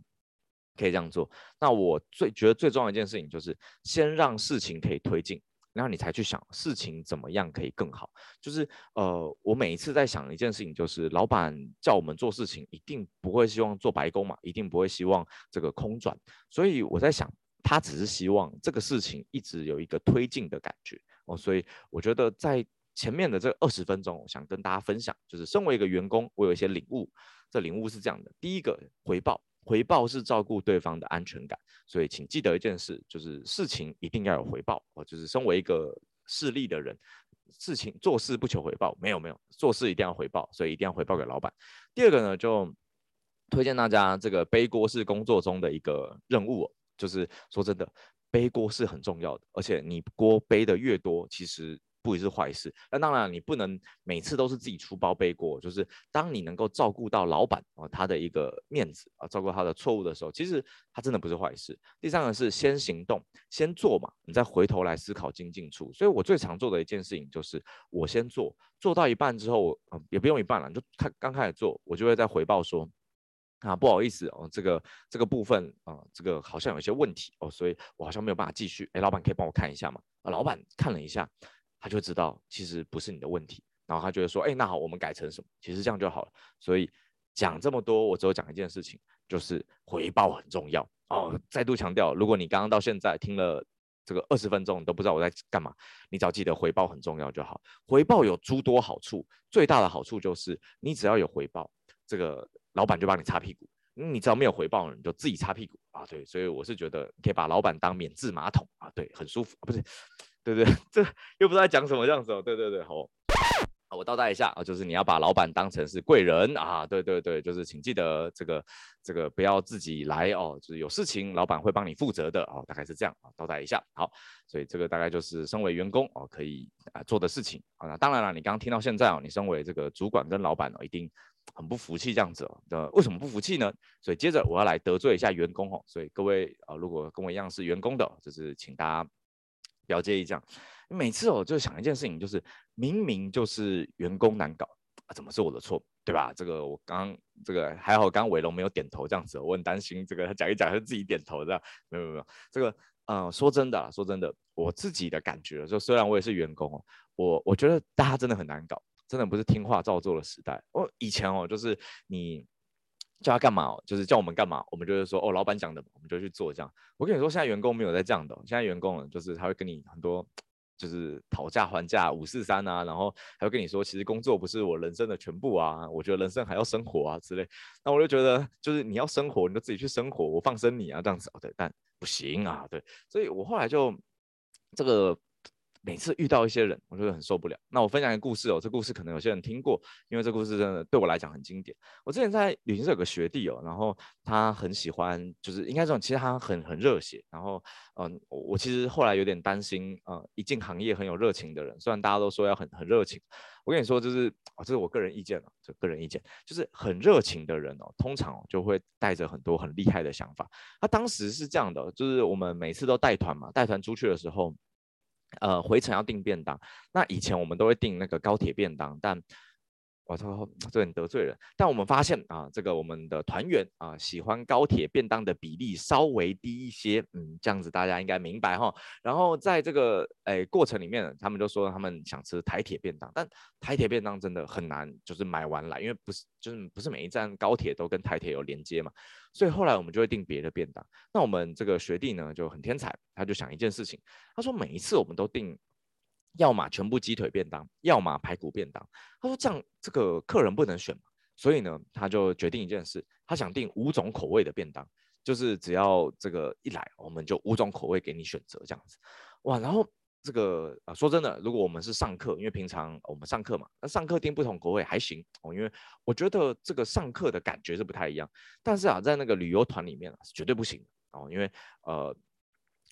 可以这样做。那我最觉得最重要一件事情就是先让事情可以推进，然后你才去想事情怎么样可以更好。就是呃，我每一次在想一件事情，就是老板叫我们做事情，一定不会希望做白工嘛，一定不会希望这个空转。所以我在想，他只是希望这个事情一直有一个推进的感觉哦。所以我觉得在。前面的这二十分钟，我想跟大家分享，就是身为一个员工，我有一些领悟。这领悟是这样的：第一个，回报，回报是照顾对方的安全感。所以，请记得一件事，就是事情一定要有回报。我，就是身为一个势利的人，事情做事不求回报，没有没有，做事一定要回报，所以一定要回报给老板。第二个呢，就推荐大家这个背锅是工作中的一个任务，就是说真的，背锅是很重要的，而且你锅背的越多，其实。不一是坏事，那当然你不能每次都是自己出包背锅。就是当你能够照顾到老板啊他的一个面子啊，照顾他的错误的时候，其实他真的不是坏事。第三个是先行动，先做嘛，你再回头来思考精进处。所以我最常做的一件事情就是我先做，做到一半之后，嗯，也不用一半了，就开刚开始做，我就会再回报说啊，不好意思哦，这个这个部分啊，这个好像有些问题哦，所以我好像没有办法继续。哎，老板可以帮我看一下吗？啊，老板看了一下。他就知道其实不是你的问题，然后他就会说，哎，那好，我们改成什么？其实这样就好了。所以讲这么多，我只有讲一件事情，就是回报很重要哦。再度强调，如果你刚刚到现在听了这个二十分钟你都不知道我在干嘛，你只要记得回报很重要就好。回报有诸多好处，最大的好处就是你只要有回报，这个老板就帮你擦屁股。你只要没有回报，你就自己擦屁股啊。对，所以我是觉得可以把老板当免治马桶啊，对，很舒服啊，不是，对对，这又不知道在讲什么这样子哦，对对对，好。我倒带一下啊，就是你要把老板当成是贵人啊，对对对，就是请记得这个这个不要自己来哦，就是有事情老板会帮你负责的哦，大概是这样啊，倒带一下。好，所以这个大概就是身为员工哦可以啊做的事情啊。那当然了，你刚刚听到现在哦，你身为这个主管跟老板哦，一定很不服气这样子哦。那为什么不服气呢？所以接着我要来得罪一下员工哦。所以各位啊，如果跟我一样是员工的，就是请大家不要介意这样。每次我就想一件事情，就是明明就是员工难搞，怎么是我的错，对吧？这个我刚这个还好，刚刚伟龙没有点头这样子，我很担心这个他讲一讲他自己点头这样，没有没有没有，这个呃说真的说真的，我自己的感觉就虽然我也是员工哦，我我觉得大家真的很难搞，真的不是听话照做的时代。我以前哦就是你叫他干嘛，就是叫我们干嘛，我们就是说哦老板讲的，我们就去做这样。我跟你说现在员工没有在这样的，现在员工就是他会跟你很多。就是讨价还价五四三啊，然后还会跟你说，其实工作不是我人生的全部啊，我觉得人生还要生活啊之类。那我就觉得，就是你要生活，你就自己去生活，我放生你啊这样子。哦，对，但不行啊，对，所以我后来就这个。每次遇到一些人，我觉得很受不了。那我分享一个故事哦，这故事可能有些人听过，因为这故事真的对我来讲很经典。我之前在旅行社有个学弟哦，然后他很喜欢，就是应该这种，其实他很很热血。然后，嗯，我其实后来有点担心，呃，一进行业很有热情的人，虽然大家都说要很很热情，我跟你说，就是，这是我个人意见哦，这个人意见，就是很热情的人哦，通常就会带着很多很厉害的想法。他当时是这样的，就是我们每次都带团嘛，带团出去的时候。呃，回程要订便当，那以前我们都会订那个高铁便当，但我操，这很得罪人。但我们发现啊，这个我们的团员啊，喜欢高铁便当的比例稍微低一些，嗯，这样子大家应该明白哈。然后在这个诶过程里面，他们就说他们想吃台铁便当，但台铁便当真的很难，就是买完来，因为不是就是不是每一站高铁都跟台铁有连接嘛，所以后来我们就会订别的便当。那我们这个学弟呢就很天才，他就想一件事情，他说每一次我们都订。要么全部鸡腿便当，要么排骨便当。他说这样这个客人不能选嘛，所以呢，他就决定一件事，他想订五种口味的便当，就是只要这个一来，我们就五种口味给你选择这样子。哇，然后这个啊，说真的，如果我们是上课，因为平常我们上课嘛，那上课订不同口味还行哦，因为我觉得这个上课的感觉是不太一样。但是啊，在那个旅游团里面啊，是绝对不行哦，因为呃。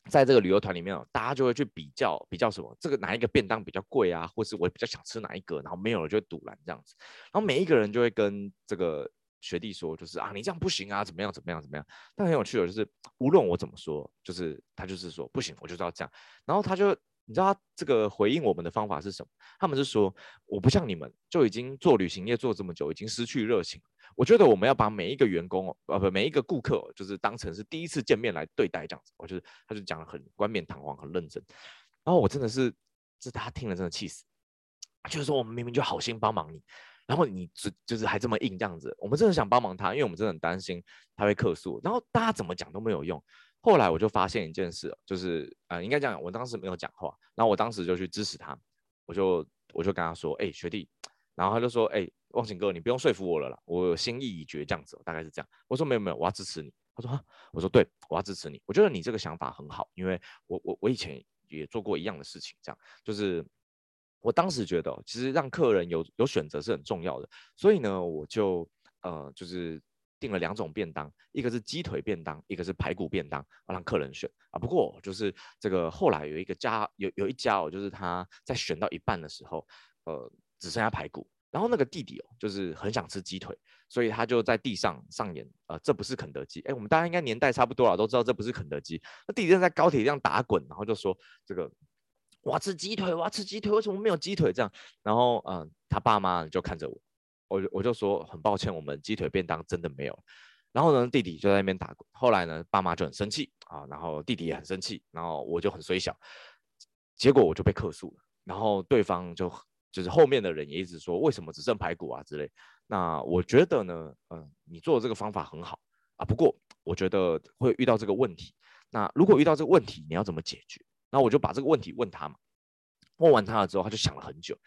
在这个旅游团里面哦，大家就会去比较比较什么，这个哪一个便当比较贵啊，或是我比较想吃哪一个，然后没有了就会堵拦这样子，然后每一个人就会跟这个学弟说，就是啊，你这样不行啊，怎么样怎么样怎么样。但很有趣的就是，无论我怎么说，就是他就是说不行，我就是要这样。然后他就。你知道他这个回应我们的方法是什么？他们是说，我不像你们，就已经做旅行业做这么久，已经失去热情。我觉得我们要把每一个员工哦，呃不，每一个顾客就是当成是第一次见面来对待这样子。我就是，他就讲得很冠冕堂皇，很认真。然后我真的是，这大家听了真的气死。就是说，我们明明就好心帮忙你，然后你就就是还这么硬这样子。我们真的想帮忙他，因为我们真的很担心他会客诉。然后大家怎么讲都没有用。后来我就发现一件事，就是呃，应该讲，我当时没有讲话，然后我当时就去支持他，我就我就跟他说，哎、欸，学弟，然后他就说，哎、欸，忘情哥，你不用说服我了啦，我心意已决，这样子，大概是这样。我说没有没有，我要支持你。他说哈，我说对，我要支持你。我觉得你这个想法很好，因为我我我以前也做过一样的事情，这样，就是我当时觉得，其实让客人有有选择是很重要的，所以呢，我就呃就是。订了两种便当，一个是鸡腿便当，一个是排骨便当，让客人选啊。不过就是这个后来有一个家有有一家哦，就是他在选到一半的时候，呃，只剩下排骨，然后那个弟弟哦，就是很想吃鸡腿，所以他就在地上上演呃，这不是肯德基。哎，我们大家应该年代差不多了，都知道这不是肯德基。那弟弟正在高铁上打滚，然后就说这个我要吃鸡腿，我要吃鸡腿，为什么没有鸡腿这样？然后嗯、他爸妈就看着我。我我就说很抱歉，我们鸡腿便当真的没有。然后呢，弟弟就在那边打滚。后来呢，爸妈就很生气啊，然后弟弟也很生气，然后我就很衰小，结果我就被克诉了。然后对方就就是后面的人也一直说，为什么只剩排骨啊之类。那我觉得呢，嗯，你做的这个方法很好啊，不过我觉得会遇到这个问题。那如果遇到这个问题，你要怎么解决？那我就把这个问题问他嘛，问完他了之后，他就想了很久。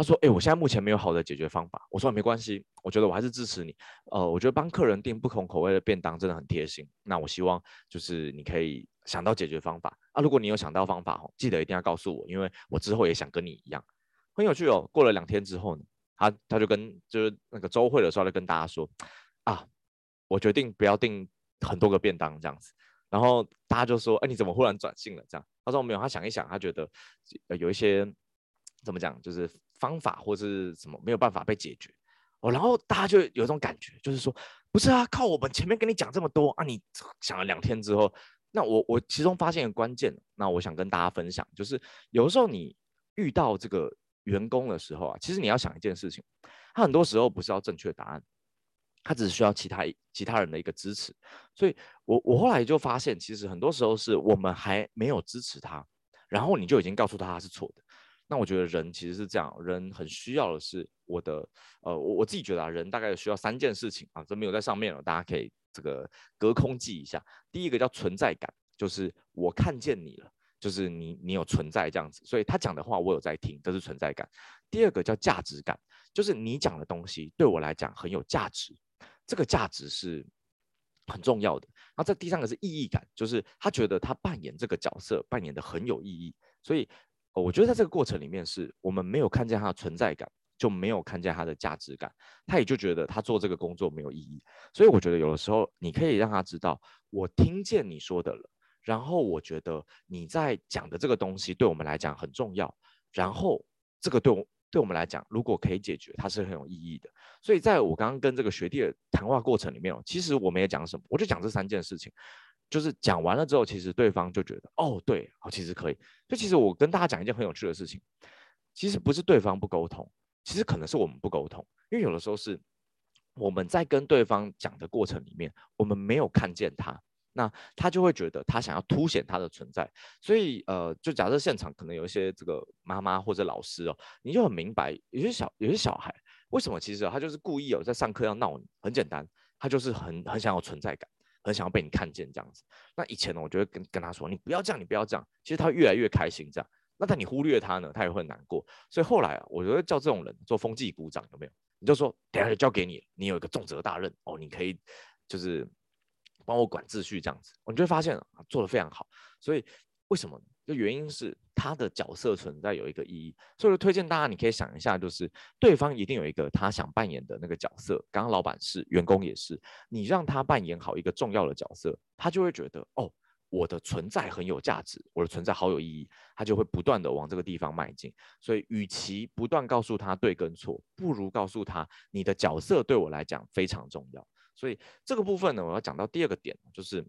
他说：“哎、我现在目前没有好的解决方法。”我说：“没关系，我觉得我还是支持你。呃，我觉得帮客人订不同口味的便当真的很贴心。那我希望就是你可以想到解决方法啊。如果你有想到方法哦，记得一定要告诉我，因为我之后也想跟你一样。很有趣哦。过了两天之后呢，他他就跟就是那个周会的时候就跟大家说啊，我决定不要订很多个便当这样子。然后大家就说：哎，你怎么忽然转性了？这样？他说没有，他想一想，他觉得有一些怎么讲，就是。”方法或是什么没有办法被解决哦，然后大家就有一种感觉，就是说不是啊，靠我们前面跟你讲这么多啊，你想了两天之后，那我我其中发现一个关键，那我想跟大家分享，就是有时候你遇到这个员工的时候啊，其实你要想一件事情，他很多时候不是要正确答案，他只需要其他其他人的一个支持，所以我我后来就发现，其实很多时候是我们还没有支持他，然后你就已经告诉他他是错的。那我觉得人其实是这样，人很需要的是我的，呃，我我自己觉得啊，人大概需要三件事情啊，这没有在上面了，大家可以这个隔空记一下。第一个叫存在感，就是我看见你了，就是你你有存在这样子，所以他讲的话我有在听，这是存在感。第二个叫价值感，就是你讲的东西对我来讲很有价值，这个价值是很重要的。然后这第三个是意义感，就是他觉得他扮演这个角色扮演得很有意义，所以。哦，我觉得在这个过程里面，是我们没有看见他的存在感，就没有看见他的价值感，他也就觉得他做这个工作没有意义。所以我觉得有的时候你可以让他知道，我听见你说的了，然后我觉得你在讲的这个东西对我们来讲很重要，然后这个对我对我们来讲，如果可以解决，它是很有意义的。所以在我刚刚跟这个学弟的谈话过程里面，其实我们也讲什么，我就讲这三件事情。就是讲完了之后，其实对方就觉得，哦，对，哦，其实可以。就其实我跟大家讲一件很有趣的事情，其实不是对方不沟通，其实可能是我们不沟通，因为有的时候是我们在跟对方讲的过程里面，我们没有看见他，那他就会觉得他想要凸显他的存在。所以，呃，就假设现场可能有一些这个妈妈或者老师哦，你就很明白，有些小有些小孩为什么其实他就是故意有在上课要闹你，很简单，他就是很很想要存在感。很想要被你看见这样子，那以前呢，我就会跟跟他说，你不要这样，你不要这样。其实他越来越开心这样，那但你忽略他呢，他也会难过。所以后来啊，我觉得叫这种人做风纪股长有没有？你就说，等下就交给你，你有一个重责大任哦，你可以就是帮我管秩序这样子，我就会发现啊，做的非常好。所以为什么呢？就原因是他的角色存在有一个意义，所以我推荐大家，你可以想一下，就是对方一定有一个他想扮演的那个角色。刚刚老板是，员工也是，你让他扮演好一个重要的角色，他就会觉得哦，我的存在很有价值，我的存在好有意义，他就会不断的往这个地方迈进。所以，与其不断告诉他对跟错，不如告诉他你的角色对我来讲非常重要。所以这个部分呢，我要讲到第二个点，就是。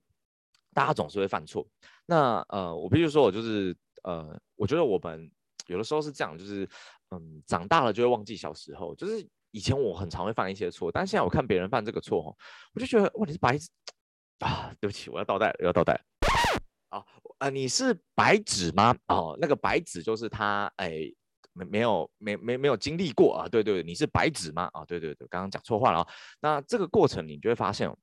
大家总是会犯错，那呃，我必须说，我就是呃，我觉得我们有的时候是这样，就是嗯，长大了就会忘记小时候，就是以前我很常会犯一些错，但现在我看别人犯这个错，哦我就觉得哇，你是白纸啊，对不起，我要倒带，我要倒带，啊，呃，你是白纸吗？哦，那个白纸就是他，哎，没没有没没没有经历过啊，对对对，你是白纸吗？啊，对对对，刚刚讲错话了啊，那这个过程你就会发现，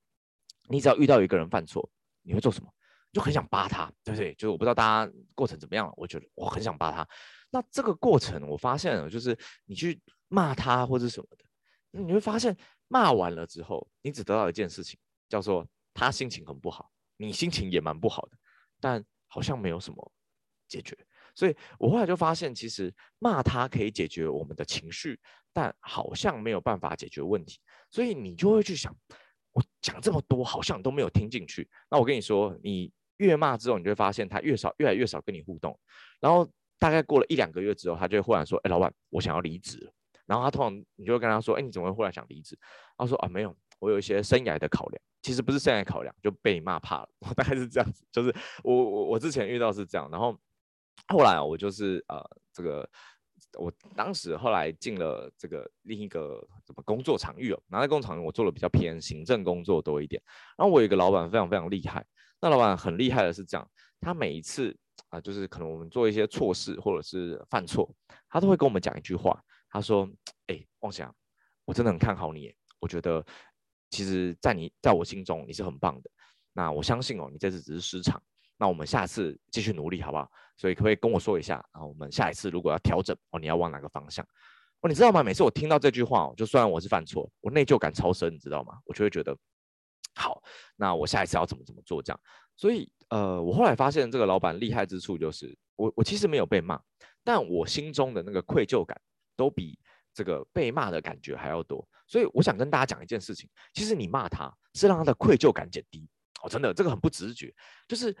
你只要遇到一个人犯错。你会做什么？就很想扒他，对不对？就是我不知道大家过程怎么样，我觉得我很想扒他。那这个过程我发现了，就是你去骂他或者什么的，你会发现骂完了之后，你只得到一件事情，叫做他心情很不好，你心情也蛮不好的，但好像没有什么解决。所以我后来就发现，其实骂他可以解决我们的情绪，但好像没有办法解决问题。所以你就会去想。我讲这么多，好像都没有听进去。那我跟你说，你越骂之后，你就会发现他越少，越来越少跟你互动。然后大概过了一两个月之后，他就会忽然说：“哎，老板，我想要离职。”然后他通常你就会跟他说：“哎，你怎么会忽然想离职？”他说：“啊，没有，我有一些生涯的考量。其实不是生涯考量，就被你骂怕了。我 大概是这样子，就是我我我之前遇到是这样，然后后来我就是呃这个。”我当时后来进了这个另一个什么工作场域哦，然后在工作场域我做的比较偏行政工作多一点。然后我有一个老板非常非常厉害，那老板很厉害的是这样，他每一次啊，就是可能我们做一些错事或者是犯错，他都会跟我们讲一句话，他说：“哎，旺祥，我真的很看好你，我觉得其实在你在我心中你是很棒的。那我相信哦，你这次只是失常，那我们下次继续努力好不好？所以可不可以跟我说一下，然后我们下一次如果要调整哦，你要往哪个方向？哦，你知道吗？每次我听到这句话哦，就算我是犯错，我内疚感超深，你知道吗？我就会觉得，好，那我下一次要怎么怎么做这样。所以呃，我后来发现这个老板厉害之处就是，我我其实没有被骂，但我心中的那个愧疚感都比这个被骂的感觉还要多。所以我想跟大家讲一件事情，其实你骂他是让他的愧疚感减低哦，真的这个很不直觉，就是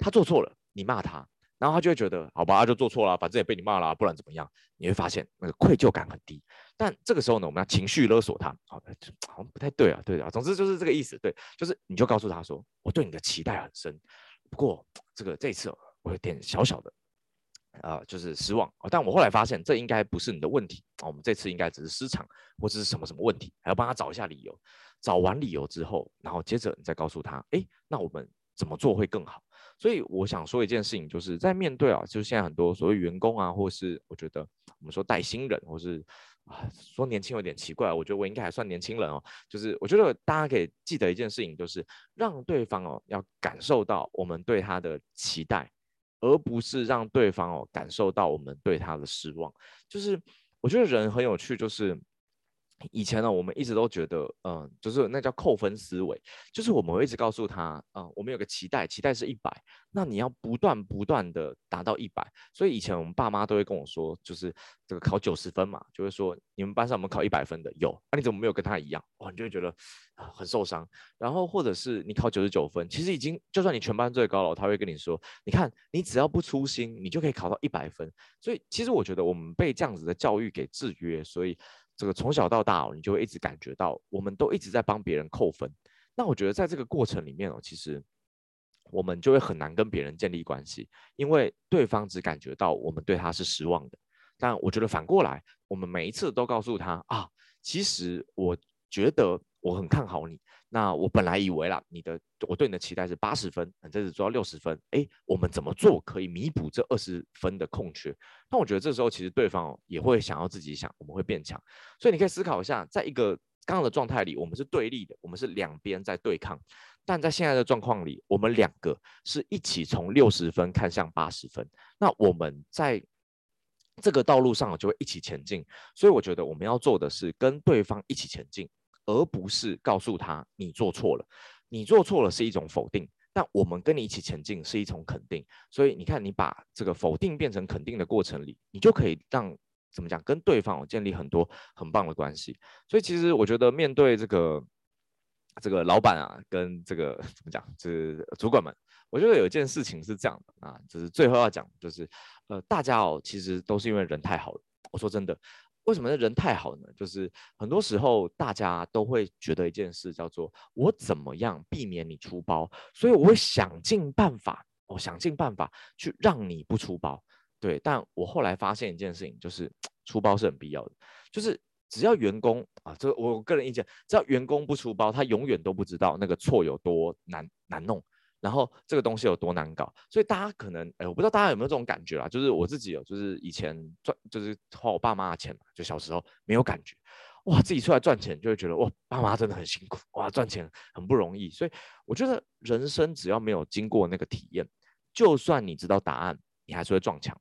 他做错了，你骂他。然后他就会觉得，好吧，他就做错了，反正也被你骂了，不然怎么样？你会发现那个愧疚感很低。但这个时候呢，我们要情绪勒索他，好，好像不太对啊，对啊。总之就是这个意思，对，就是你就告诉他说，我对你的期待很深，不过这个这一次我有点小小的，呃，就是失望。但我后来发现，这应该不是你的问题啊，我们这次应该只是失常，或者是什么什么问题，还要帮他找一下理由。找完理由之后，然后接着你再告诉他，哎，那我们怎么做会更好？所以我想说一件事情，就是在面对啊，就是现在很多所谓员工啊，或是我觉得我们说带新人，或是啊说年轻有点奇怪，我觉得我应该还算年轻人哦。就是我觉得大家可以记得一件事情，就是让对方哦要感受到我们对他的期待，而不是让对方哦感受到我们对他的失望。就是我觉得人很有趣，就是。以前呢，我们一直都觉得，嗯、就是那叫扣分思维，就是我们会一直告诉他，啊、我们有个期待，期待是一百，那你要不断不断的达到一百。所以以前我们爸妈都会跟我说，就是这个考九十分嘛，就会说你们班上有没有考一百分的？有，那、你怎么没有跟他一样？哇，你就会觉得、很受伤。然后或者是你考九十九分，其实已经就算你全班最高了，他会跟你说，你看你只要不粗心，你就可以考到一百分。所以其实我觉得我们被这样子的教育给制约，所以。这个从小到大哦，你就会一直感觉到，我们都一直在帮别人扣分。那我觉得在这个过程里面哦，其实我们就会很难跟别人建立关系，因为对方只感觉到我们对他是失望的。但我觉得反过来，我们每一次都告诉他啊，其实我觉得我很看好你。那我本来以为啦，你的我对你的期待是八十分，你这次做到六十分，哎，我们怎么做可以弥补这二十分的空缺？那我觉得这时候其实对方也会想要自己想，我们会变强。所以你可以思考一下，在一个刚刚的状态里，我们是对立的，我们是两边在对抗；但在现在的状况里，我们两个是一起从六十分看向八十分。那我们在这个道路上就会一起前进。所以我觉得我们要做的是跟对方一起前进。而不是告诉他你做错了，你做错了是一种否定，但我们跟你一起前进是一种肯定。所以你看，你把这个否定变成肯定的过程里，你就可以让怎么讲跟对方建立很多很棒的关系。所以其实我觉得面对这个这个老板啊，跟这个怎么讲，就是主管们，我觉得有一件事情是这样的啊，就是最后要讲，就是呃，大家哦，其实都是因为人太好了。我说真的。为什么人太好呢？就是很多时候大家都会觉得一件事叫做我怎么样避免你出包，所以我会想尽办法，我想尽办法去让你不出包。对，但我后来发现一件事情，就是 出包是很必要的。就是只要员工啊，这我个人意见，只要员工不出包，他永远都不知道那个错有多难难弄。然后这个东西有多难搞，所以大家可能，哎，我不知道大家有没有这种感觉啦，就是我自己有，就是以前赚，就是花我爸妈的钱嘛，就小时候没有感觉，哇，自己出来赚钱就会觉得，哇，爸妈真的很辛苦，哇，赚钱很不容易，所以我觉得人生只要没有经过那个体验，就算你知道答案，你还是会撞墙，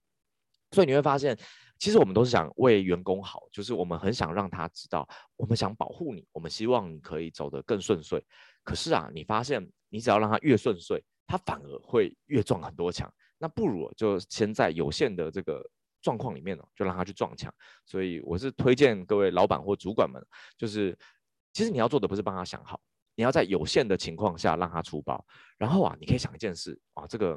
所以你会发现，其实我们都是想为员工好，就是我们很想让他知道，我们想保护你，我们希望你可以走得更顺遂，可是啊，你发现。你只要让他越顺遂，他反而会越撞很多墙。那不如就先在有限的这个状况里面哦，就让他去撞墙。所以我是推荐各位老板或主管们，就是其实你要做的不是帮他想好，你要在有限的情况下让他出包。然后啊，你可以想一件事啊，这个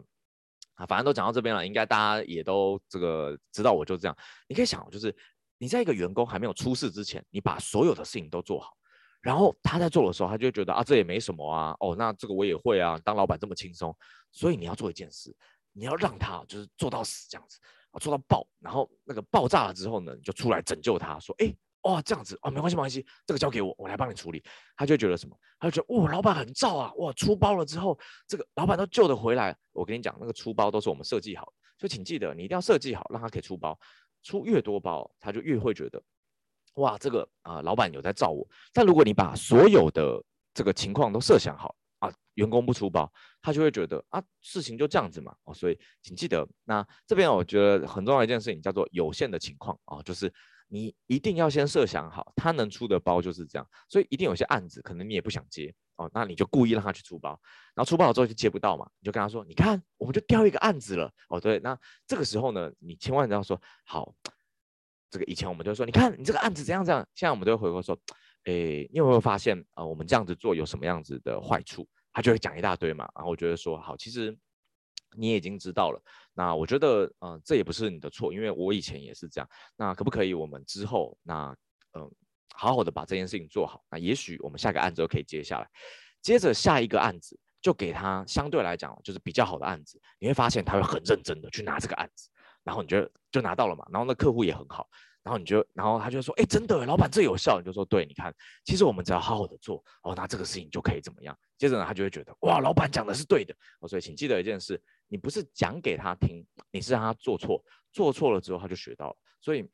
啊，反正都讲到这边了，应该大家也都这个知道，我就这样。你可以想，就是你在一个员工还没有出事之前，你把所有的事情都做好。然后他在做的时候，他就觉得啊，这也没什么啊，哦，那这个我也会啊，当老板这么轻松。所以你要做一件事，你要让他就是做到死这样子，做到爆，然后那个爆炸了之后呢，你就出来拯救他，说，哎，哇，这样子啊，没关系，没关系，这个交给我，我来帮你处理。他就觉得什么？他就觉得，哇，老板很燥啊，哇，出包了之后，这个老板都救得回来。我跟你讲，那个出包都是我们设计好的，所以请记得，你一定要设计好，让他可以出包，出越多包，他就越会觉得。哇，这个啊、老板有在罩我。但如果你把所有的这个情况都设想好啊，员工不出包，他就会觉得啊，事情就这样子嘛。哦，所以请记得，那这边我觉得很重要一件事情叫做有限的情况哦，就是你一定要先设想好，他能出的包就是这样，所以一定有些案子可能你也不想接哦，那你就故意让他去出包，然后出包了之后就接不到嘛，你就跟他说，你看我们就掉一个案子了哦，对，那这个时候呢，你千万不要说好，这个以前我们就说，你看你这个案子怎样怎样，现在我们都会回过说。诶，你有没有发现啊、呃？我们这样子做有什么样子的坏处？他就会讲一大堆嘛。然后我觉得说好，其实你已经知道了。那我觉得，嗯、这也不是你的错，因为我以前也是这样。那可不可以我们之后，那嗯、好好的把这件事情做好？那也许我们下个案子就可以接下来。接着下一个案子就给他相对来讲就是比较好的案子。你会发现他会很认真的去拿这个案子，然后你就就拿到了嘛。然后那客户也很好。然后你就，然后他就说，哎，真的，老板这有效。你就说，对，你看，其实我们只要好好的做，哦，那这个事情就可以怎么样？接着呢，他就会觉得，哇，老板讲的是对的。哦，所以请记得一件事，你不是讲给他听，你是让他做错，做错了之后他就学到了。所以，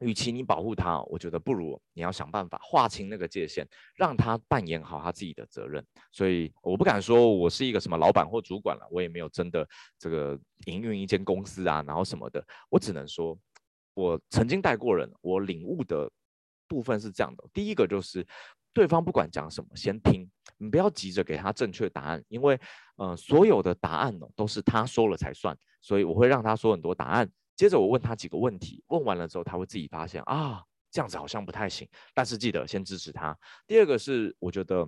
与其你保护他，我觉得不如你要想办法划清那个界限，让他扮演好他自己的责任。所以，我不敢说我是一个什么老板或主管了，我也没有真的这个营运一间公司啊，然后什么的，我只能说。我曾经带过人，我领悟的部分是这样的：第一个就是，对方不管讲什么，先听，你不要急着给他正确答案，因为，呃，所有的答案呢都是他说了才算，所以我会让他说很多答案，接着我问他几个问题，问完了之后，他会自己发现啊，这样子好像不太行，但是记得先支持他。第二个是，我觉得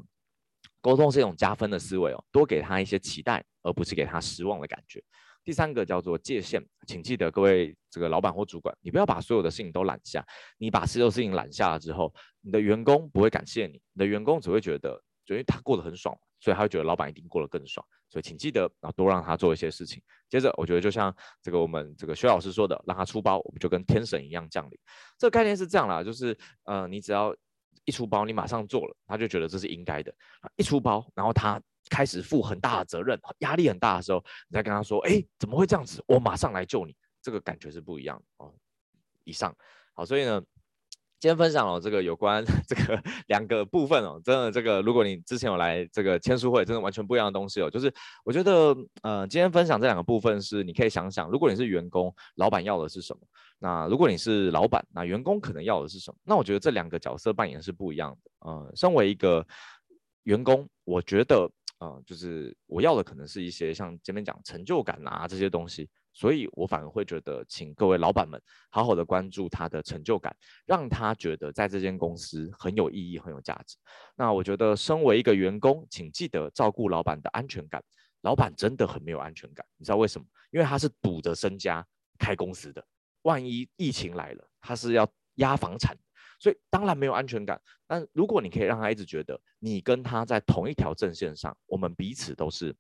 沟通是一种加分的思维哦，多给他一些期待，而不是给他失望的感觉。第三个叫做界限，请记得各位这个老板或主管，你不要把所有的事情都揽下。你把所有事情揽下了之后，你的员工不会感谢你，你的员工只会觉得，因为他过得很爽，所以他会觉得老板一定过得更爽。所以请记得，然后多让他做一些事情。接着，我觉得就像这个我们这个薛老师说的，让他出包，我们就跟天神一样降临。这个概念是这样啦，就是呃，你只要一出包，你马上做了，他就觉得这是应该的。一出包，然后他。开始负很大的责任，压力很大的时候，你再跟他说：“哎，怎么会这样子？我马上来救你。”这个感觉是不一样的哦。以上好，所以呢，今天分享了这个有关 这个两个部分哦，真的这个，如果你之前有来这个签书会，真的完全不一样的东西哦。就是我觉得，呃，今天分享这两个部分是，你可以想想，如果你是员工，老板要的是什么？那如果你是老板，那员工可能要的是什么？那我觉得这两个角色扮演是不一样的。呃，身为一个员工，我觉得。呃，就是我要的可能是一些像前面讲成就感啊这些东西，所以我反而会觉得，请各位老板们好好的关注他的成就感，让他觉得在这间公司很有意义、很有价值。那我觉得，身为一个员工，请记得照顾老板的安全感。老板真的很没有安全感，你知道为什么？因为他是赌着身家开公司的，万一疫情来了，他是要押房产。所以当然没有安全感，但如果你可以让他一直觉得你跟他在同一条阵线上，我们彼此都是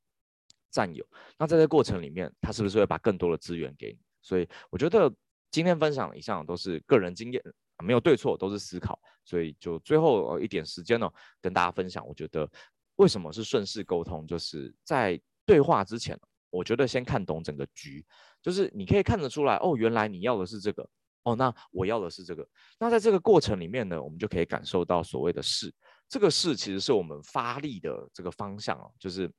占有，那在这过程里面，他是不是会把更多的资源给你？所以我觉得今天分享以上都是个人经验，没有对错，都是思考。所以就最后一点时间呢，跟大家分享，我觉得为什么是顺势沟通，就是在对话之前，我觉得先看懂整个局，就是你可以看得出来，哦，原来你要的是这个。哦，那我要的是这个。那在这个过程里面呢，我们就可以感受到所谓的势。这个势其实是我们发力的这个方向哦，就是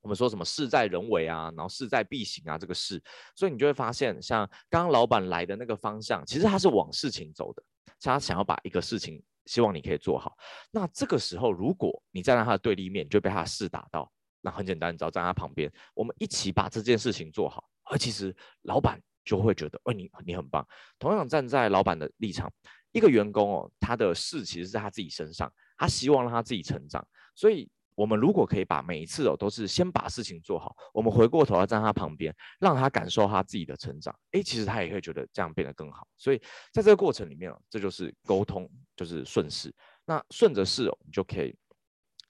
我们说什么事在人为啊，然后势在必行啊，这个势。所以你就会发现，像刚刚老板来的那个方向，其实他是往事情走的，他想要把一个事情，希望你可以做好。那这个时候，如果你站在他的对立面，就被他的势打到。那很简单，你只要站在他旁边，我们一起把这件事情做好。而其实老板。就会觉得，哎，你你很棒。同样站在老板的立场，一个员工哦，他的事其实是在他自己身上，他希望让他自己成长。所以，我们如果可以把每一次哦，都是先把事情做好，我们回过头来站他旁边，让他感受他自己的成长，哎，其实他也会觉得这样变得更好。所以，在这个过程里面哦，这就是沟通，就是顺势。那顺着势哦，你就可以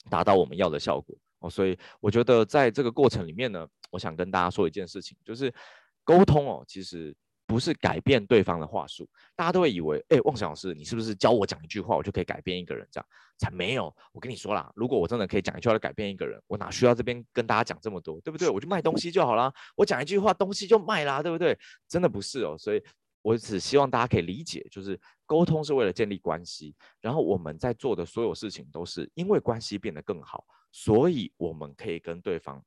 达到我们要的效果哦。所以，我觉得在这个过程里面呢，我想跟大家说一件事情，就是。沟通哦，其实不是改变对方的话术。大家都会以为，哎，旺祥老师，你是不是教我讲一句话，我就可以改变一个人？这样才没有。我跟你说啦，如果我真的可以讲一句话来改变一个人，我哪需要这边跟大家讲这么多，对不对？我就卖东西就好啦，我讲一句话，东西就卖啦，对不对？真的不是哦。所以我只希望大家可以理解，就是沟通是为了建立关系，然后我们在做的所有事情都是因为关系变得更好，所以我们可以跟对方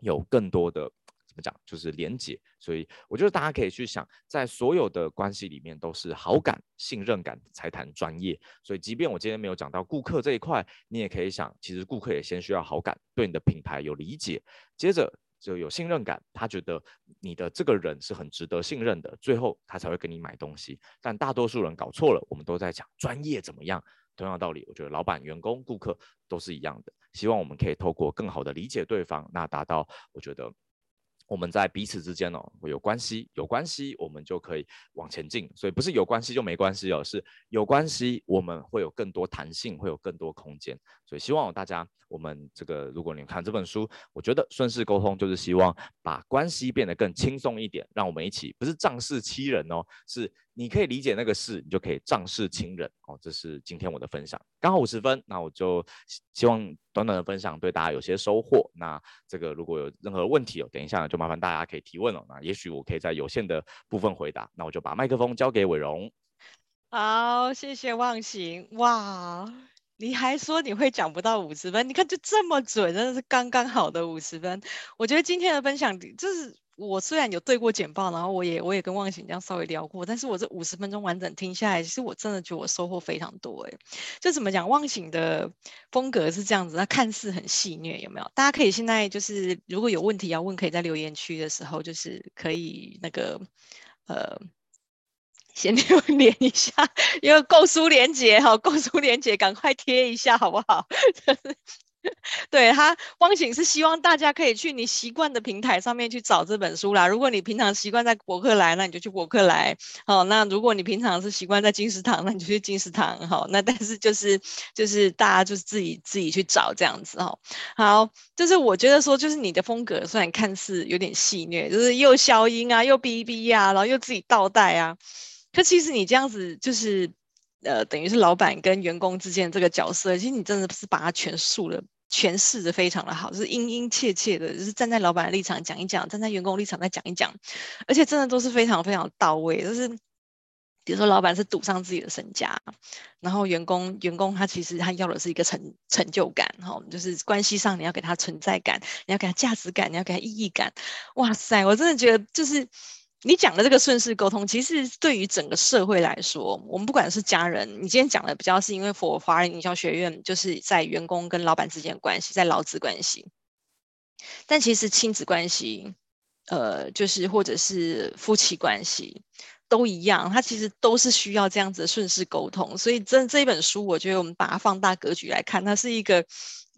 有更多的怎么讲，就是连接。所以我觉得大家可以去想，在所有的关系里面都是好感、信任感才谈专业。所以即便我今天没有讲到顾客这一块，你也可以想，其实顾客也先需要好感，对你的品牌有理解，接着。就有信任感，他觉得你的这个人是很值得信任的，最后他才会跟你买东西。但大多数人搞错了，我们都在讲专业怎么样。同样道理，我觉得老板、员工、顾客都是一样的。希望我们可以透过更好的理解对方，那达到我觉得。我们在彼此之间哦，会有关系，有关系我们就可以往前进，所以不是有关系就没关系哦，是有关系我们会有更多弹性，会有更多空间，所以希望大家，我们这个如果你看这本书，我觉得顺势沟通就是希望把关系变得更轻松一点，让我们一起不是仗势欺人哦，是。你可以理解那个事，你就可以仗势欺人哦。这是今天我的分享，刚好五十分，那我就希望短短的分享对大家有些收获。那这个如果有任何问题哦，等一下就麻烦大家可以提问哦。那也许我可以在有限的部分回答。那我就把麦克风交给伟荣。好，谢谢忘形。哇，你还说你会讲不到五十分？你看就这么准，真的是刚刚好的五十分。我觉得今天的分享就是。我虽然有对过简报，然后我也我也跟忘形这样稍微聊过，但是我这五十分钟完整听下来，其实我真的觉得我收获非常多诶。就怎么讲，忘形的风格是这样子，他看似很戏谑，有没有？大家可以现在就是如果有问题要问，可以在留言区的时候就是可以那个呃先 留连一下，因为购书连结哈，购书连结赶快贴一下好不好？对他，忘形是希望大家可以去你习惯的平台上面去找这本书啦。如果你平常习惯在博客来，那你就去博客来。好，那如果你平常是习惯在金石堂，那你就去金石堂。好，那但是就是就是大家就是自己自己去找这样子。哈，好，就是我觉得说，就是你的风格虽然看似有点戏谑，就是又消音啊，又哔哔啊，然后又自己倒带啊，可其实你这样子就是。呃，等于是老板跟员工之间这个角色，其实你真的是把它诠述了，诠释的非常的好，是殷殷切切的，就是站在老板的立场讲一讲，站在员工立场再讲一讲，而且真的都是非常非常到位。就是比如说，老板是赌上自己的身家，然后员工员工他其实他要的是一个成成就感，哈，就是关系上你要给他存在感，你要给他价值感，你要给他意义感。哇塞，我真的觉得就是。你讲的这个顺势沟通，其实对于整个社会来说，我们不管是家人，你今天讲的比较是因为佛华人营销学院，就是在员工跟老板之间的关系，在劳资关系。但其实亲子关系，呃，就是或者是夫妻关系，都一样，它其实都是需要这样子的顺势沟通。所以，这这一本书，我觉得我们把它放大格局来看，它是一个。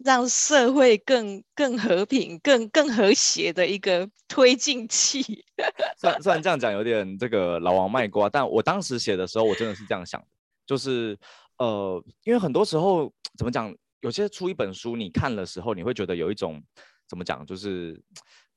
让社会更更和平、更更和谐的一个推进器。虽然虽然这样讲有点这个老王卖瓜，但我当时写的时候，我真的是这样想的，就是呃，因为很多时候怎么讲，有些出一本书，你看的时候，你会觉得有一种怎么讲，就是。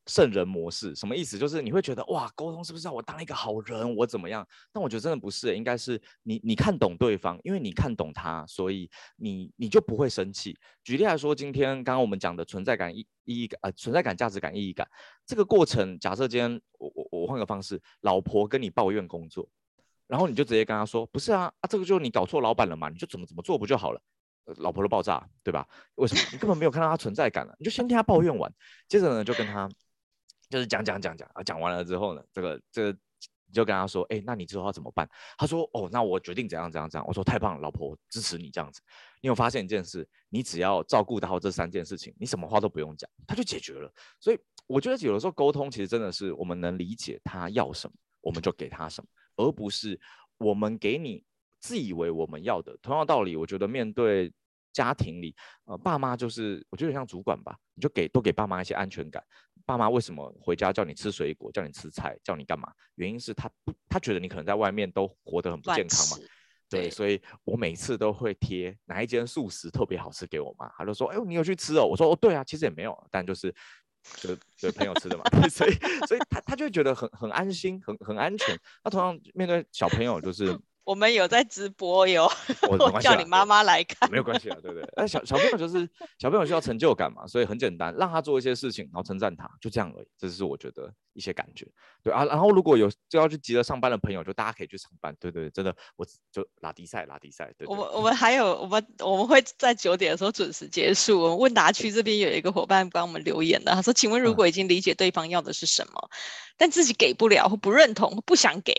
圣人模式什么意思？就是你会觉得哇，沟通是不是要我当一个好人，我怎么样？但我觉得真的不是，应该是你你看懂对方，因为你看懂他，所以你你就不会生气。举例来说，今天刚刚我们讲的存在感意意义感呃存在感价值感意义感这个过程，假设今天我我我换个方式，老婆跟你抱怨工作，然后你就直接跟他说，不是啊啊，这个就是你搞错老板了嘛，你就怎么怎么做不就好了？老婆都爆炸，对吧？为什么？你根本没有看到他存在感了，你就先听他抱怨完，接着呢就跟他。就是讲讲讲讲啊，讲完了之后呢，这个这个你就跟他说，哎，那你之后要怎么办？他说，哦，那我决定怎样怎样怎样。我说太棒了，老婆支持你这样子。你有发现一件事，你只要照顾到这三件事情，你什么话都不用讲，他就解决了。所以我觉得有的时候沟通其实真的是我们能理解他要什么，我们就给他什么，而不是我们给你自以为我们要的。同样道理，我觉得面对家庭里，呃，爸妈就是我觉得像主管吧，你就给多给爸妈一些安全感。爸妈为什么回家叫你吃水果，叫你吃菜，叫你干嘛？原因是他不，他觉得你可能在外面都活得很不健康嘛。对，对，所以我每次都会贴哪一间素食特别好吃给我妈，他就说：“哎呦，你有去吃哦？”我说：“哦，对啊，其实也没有，但就是就就朋友吃的嘛。” 所以所以他他就会觉得很很安心，很很安全。那同样面对小朋友，就是我们有在直播哟，我，叫你妈妈来看，没有关系啊，对不对？哎，小小朋友就是小朋友需要成就感嘛，所以很简单，让他做一些事情，然后称赞他，就这样而已。这是我觉得一些感觉，对啊。然后如果有就要去急着上班的朋友，就大家可以去上班，对对对，真的，我就拉迪赛拉迪赛，对，对，对。我们我们还有我们我们会在九点的时候准时结束。我们问答区这边有一个伙伴帮我们留言的，他说：“请问如果已经理解对方要的是什么，嗯、但自己给不了或不认同或不想给。”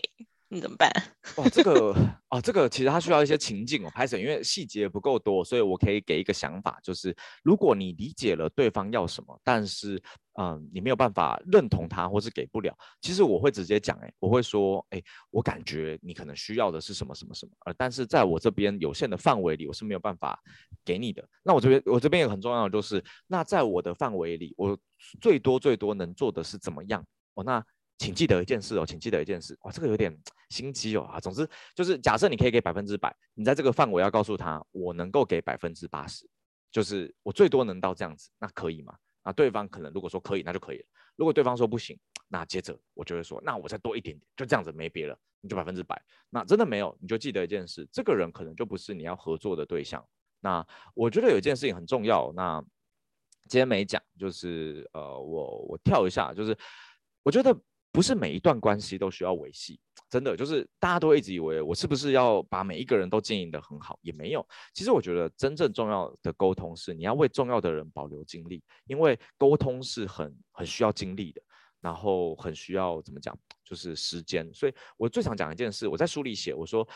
你怎么办？哇，这个啊，这个其实它需要一些情境哦，拍摄，因为细节不够多，所以我可以给一个想法，就是如果你理解了对方要什么，但是嗯、你没有办法认同他，或是给不了，其实我会直接讲，哎，我会说，哎，我感觉你可能需要的是什么什么什么，呃，但是在我这边有限的范围里，我是没有办法给你的。那我这边我这边也很重要就是，那在我的范围里，我最多最多能做的是怎么样？哦，那。请记得一件事哦，请记得一件事，哇，这个有点心机哦啊。总之就是，假设你可以给百分之百，你在这个范围要告诉他，我能够给百分之八十，就是我最多能到这样子，那可以吗？那对方可能如果说可以，那就可以了。如果对方说不行，那接着我就会说，那我再多一点点，就这样子没别了，你就百分之百。那真的没有，你就记得一件事，这个人可能就不是你要合作的对象。那我觉得有一件事情很重要，那今天没讲，就是呃，我我跳一下，就是我觉得。不是每一段关系都需要维系，真的就是大家都一直以为我是不是要把每一个人都经营得很好，也没有。其实我觉得真正重要的沟通是你要为重要的人保留精力，因为沟通是很很需要精力的，然后很需要怎么讲，就是时间。所以我最常讲一件事，我在书里写，我说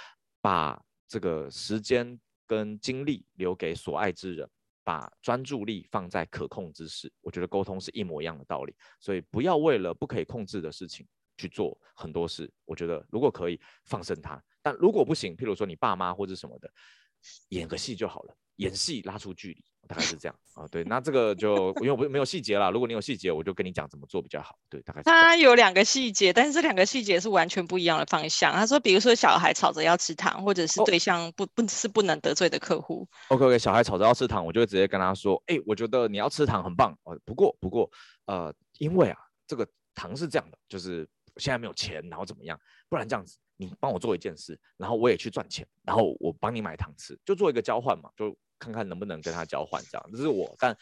把这个时间跟精力留给所爱之人。把专注力放在可控之事，我觉得沟通是一模一样的道理。所以不要为了不可以控制的事情去做很多事。我觉得如果可以放生他，但如果不行，譬如说你爸妈或者什么的，演个戏就好了，演戏拉出距离。大概是这样啊，对，那这个就因为我没有细节啦。如果你有细节，我就跟你讲怎么做比较好。对，大概是他有两个细节，但是这两个细节是完全不一样的方向。他说，比如说小孩吵着要吃糖，或者是对象不、哦、不是不能得罪的客户。OK OK，小孩吵着要吃糖，我就会直接跟他说，哎，我觉得你要吃糖很棒哦。不过不过呃，因为啊，这个糖是这样的，就是现在没有钱，然后怎么样？不然这样子，你帮我做一件事，然后我也去赚钱，然后我帮你买糖吃，就做一个交换嘛，就。看看能不能跟他交换，这样这是我，但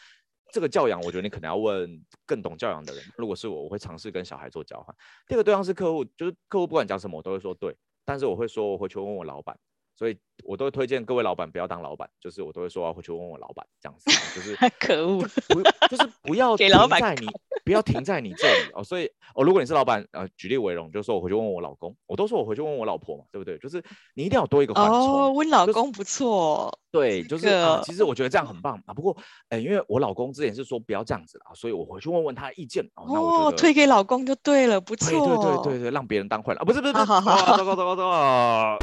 这个教养，我觉得你可能要问更懂教养的人。如果是我，我会尝试跟小孩做交换。第二个对象是客户，就是客户不管讲什么，我都会说对，但是我会说我回去问我老板，所以我都会推荐各位老板不要当老板，就是我都会说我要回去问我老板这样子，就是 可恶，不就是不要停在你。不要停在你这里哦，所以哦，如果你是老板，呃，举例为荣，就是说我回去问问我老公，我都说我回去问问我老婆嘛，对不对？就是你一定要多一个缓冲。哦，问老公不错。对，就是、呃、其实我觉得这样很棒啊。不过，哎，因为我老公之前是说不要这样子啊，所以我回去问问他的意见哦。推给老公就对了，不错。对对对对对，让别人当坏人啊，不是不是不是，糟糕糟糕糟糕啊！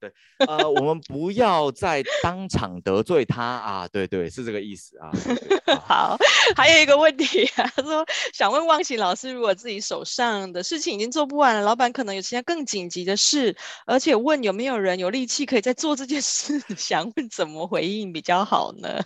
对，呃，我们不要再当场得罪他啊！对对，是这个意思 啊。好，还有一个问题啊，他说想问忘形老师，如果自己手上的事情已经做不完了，老板可能有其他更紧急的事，而且问有没有人有力气可以再做这件事，想问怎么回应比较好呢？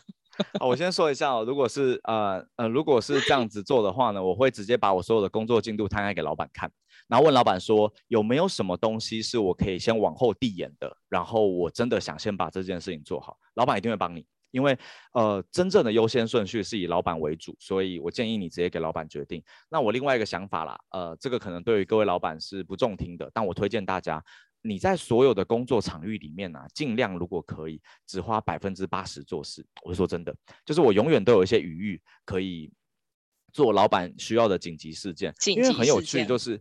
好，我先说一下哦，如果是呃呃，如果是这样子做的话呢，我会直接把我所有的工作进度摊开给老板看。然后问老板说，有没有什么东西是我可以先往后递延的？然后我真的想先把这件事情做好，老板一定会帮你，因为呃真正的优先顺序是以老板为主，所以我建议你直接给老板决定。那我另外一个想法啦，呃，这个可能对于各位老板是不中听的，但我推荐大家，你在所有的工作场域里面呢、啊，尽量如果可以只花百分之八十做事。我是说真的，就是我永远都有一些余裕可以做老板需要的紧急事件，紧急事件，因为很有趣就是。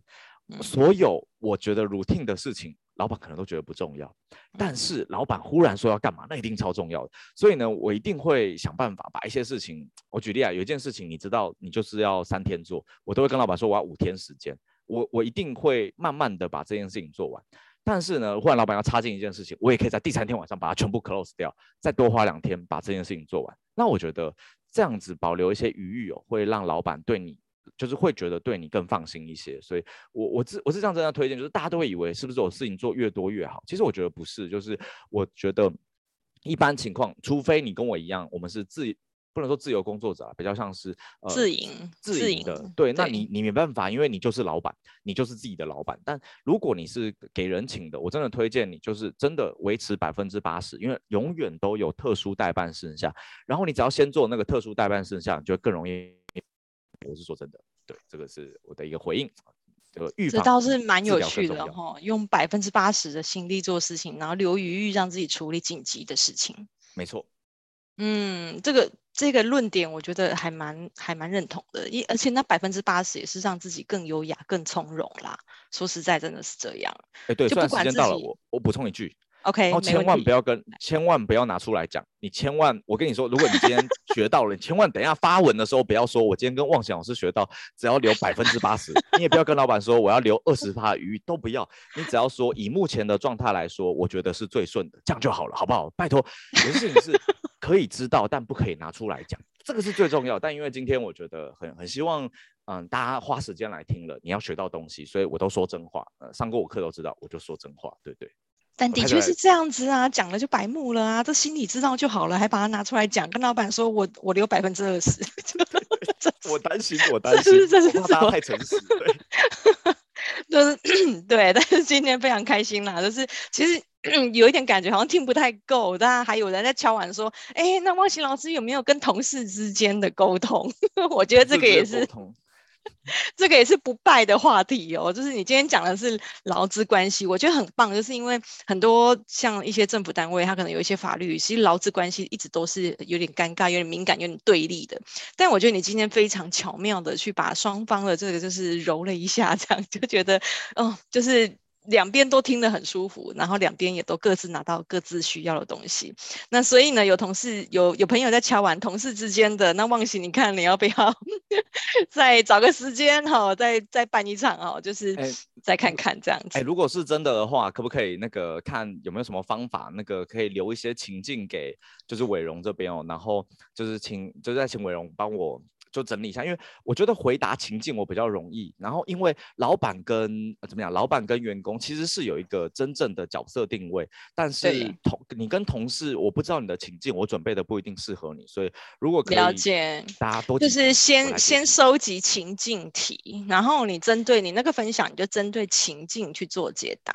所有我觉得 routine 的事情，老板可能都觉得不重要，但是老板忽然说要干嘛，那一定超重要的。所以呢，我一定会想办法把一些事情，我举例啊，有一件事情你知道，你就是要三天做，我都会跟老板说我要五天时间，我我一定会慢慢的把这件事情做完。但是呢，忽然老板要插进一件事情，我也可以在第三天晚上把它全部 close 掉，再多花两天把这件事情做完。那我觉得这样子保留一些余裕哦，会让老板对你。就是会觉得对你更放心一些，所以我我是我是这样真的推荐，就是大家都会以为是不是我事情做越多越好，其实我觉得不是，就是我觉得一般情况，除非你跟我一样，我们是自不能说自由工作者啊，比较像是呃自营自营的。对，那你你没办法，因为你就是老板，你就是自己的老板。但如果你是给人请的，我真的推荐你就是真的维持百分之八十，因为永远都有特殊代办事项。然后你只要先做那个特殊代办事项，你就更容易。我是说真的，对，这个是我的一个回应。这个预防这倒是蛮有趣的哈，用百分之八十的心力做事情，然后留余裕让自己处理紧急的事情。没错。嗯，这个这个论点我觉得还蛮还蛮认同的，一而且那百分之八十也是让自己更优雅、更从容啦。说实在，真的是这样。哎，对，就不管时间到了，我我补充一句。OK，然后千万不要跟，千万不要拿出来讲。你千万，我跟你说，如果你今天学到了，你千万等一下发文的时候不要说，我今天跟妄想老师学到，只要留百分之八十。你也不要跟老板说我要留二十趴鱼，都不要。你只要说以目前的状态来说，我觉得是最顺的，这样就好了，好不好？拜托，有些事情是可以知道，但不可以拿出来讲，这个是最重要。但因为今天我觉得很很希望，嗯，大家花时间来听了，你要学到东西，所以我都说真话。呃，上过我课都知道，我就说真话，对对。但的确是这样子啊，讲了就白目了啊，这心里知道就好了，还把它拿出来讲，跟老板说我我留百分之二十，我担心我担心，这是大家太诚实，对，就是 对，但是今天非常开心啦，就是其实 有一点感觉好像听不太够，大家还有人在敲碗说，哎、欸，那旺贤老师有没有跟同事之间的沟通？我觉得这个也是。这个也是不败的话题哦，就是你今天讲的是劳资关系，我觉得很棒，就是因为很多像一些政府单位，它可能有一些法律，其实劳资关系一直都是有点尴尬、有点敏感、有点对立的。但我觉得你今天非常巧妙的去把双方的这个就是揉了一下，这样就觉得，哦，就是。两边都听得很舒服，然后两边也都各自拿到各自需要的东西。那所以呢，有同事有有朋友在敲完，同事之间的那忘形，你看你要不要 再找个时间哈，再再办一场哦，就是再看看这样子。哎、欸欸，如果是真的的话，可不可以那个看有没有什么方法，那个可以留一些情境给就是伟荣这边哦，然后就是请就是再请伟荣帮我。就整理一下，因为我觉得回答情境我比较容易。然后因为老板跟、呃、怎么讲，老板跟员工其实是有一个真正的角色定位，但是同你跟同事，我不知道你的情境，我准备的不一定适合你，所以如果可以了解，大家都就是先先收集情境题，然后你针对你那个分享，你就针对情境去做解答。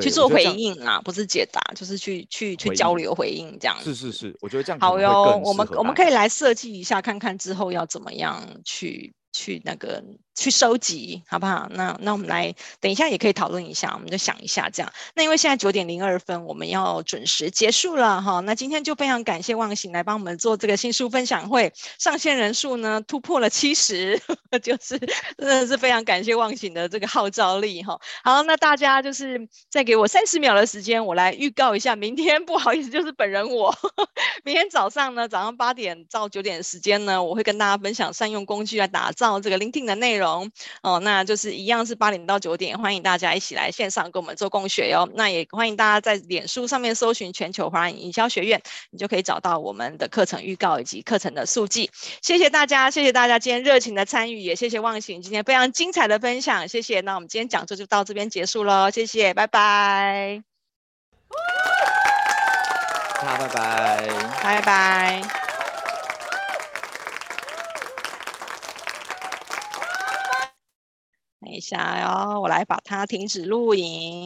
去做回应啊，不是解答，就是去去去交流回应这样。是是是，我觉得这样好哟。我们我们可以来设计一下，看看之后要怎么样去去那个。去收集好不好？那那我们来等一下也可以讨论一下，我们就想一下这样。那因为现在九点零二分，我们要准时结束了哈。那今天就非常感谢忘形来帮我们做这个新书分享会，上线人数呢突破了七十，就是真的是非常感谢忘形的这个号召力哈。好，那大家就是再给我三十秒的时间，我来预告一下，明天不好意思，就是本人我，明天早上呢，早上八点到九点的时间呢，我会跟大家分享善用工具来打造这个 LinkedIn 的内容。哦，那就是一样是八点到九点，欢迎大家一起来线上跟我们做共学哟。那也欢迎大家在脸书上面搜寻全球华人营销学院，你就可以找到我们的课程预告以及课程的速记。谢谢大家，谢谢大家今天热情的参与，也谢谢忘形今天非常精彩的分享，谢谢。那我们今天讲座就到这边结束喽，谢谢，拜拜。好，拜拜，拜拜。等一下哟，我来把它停止录影。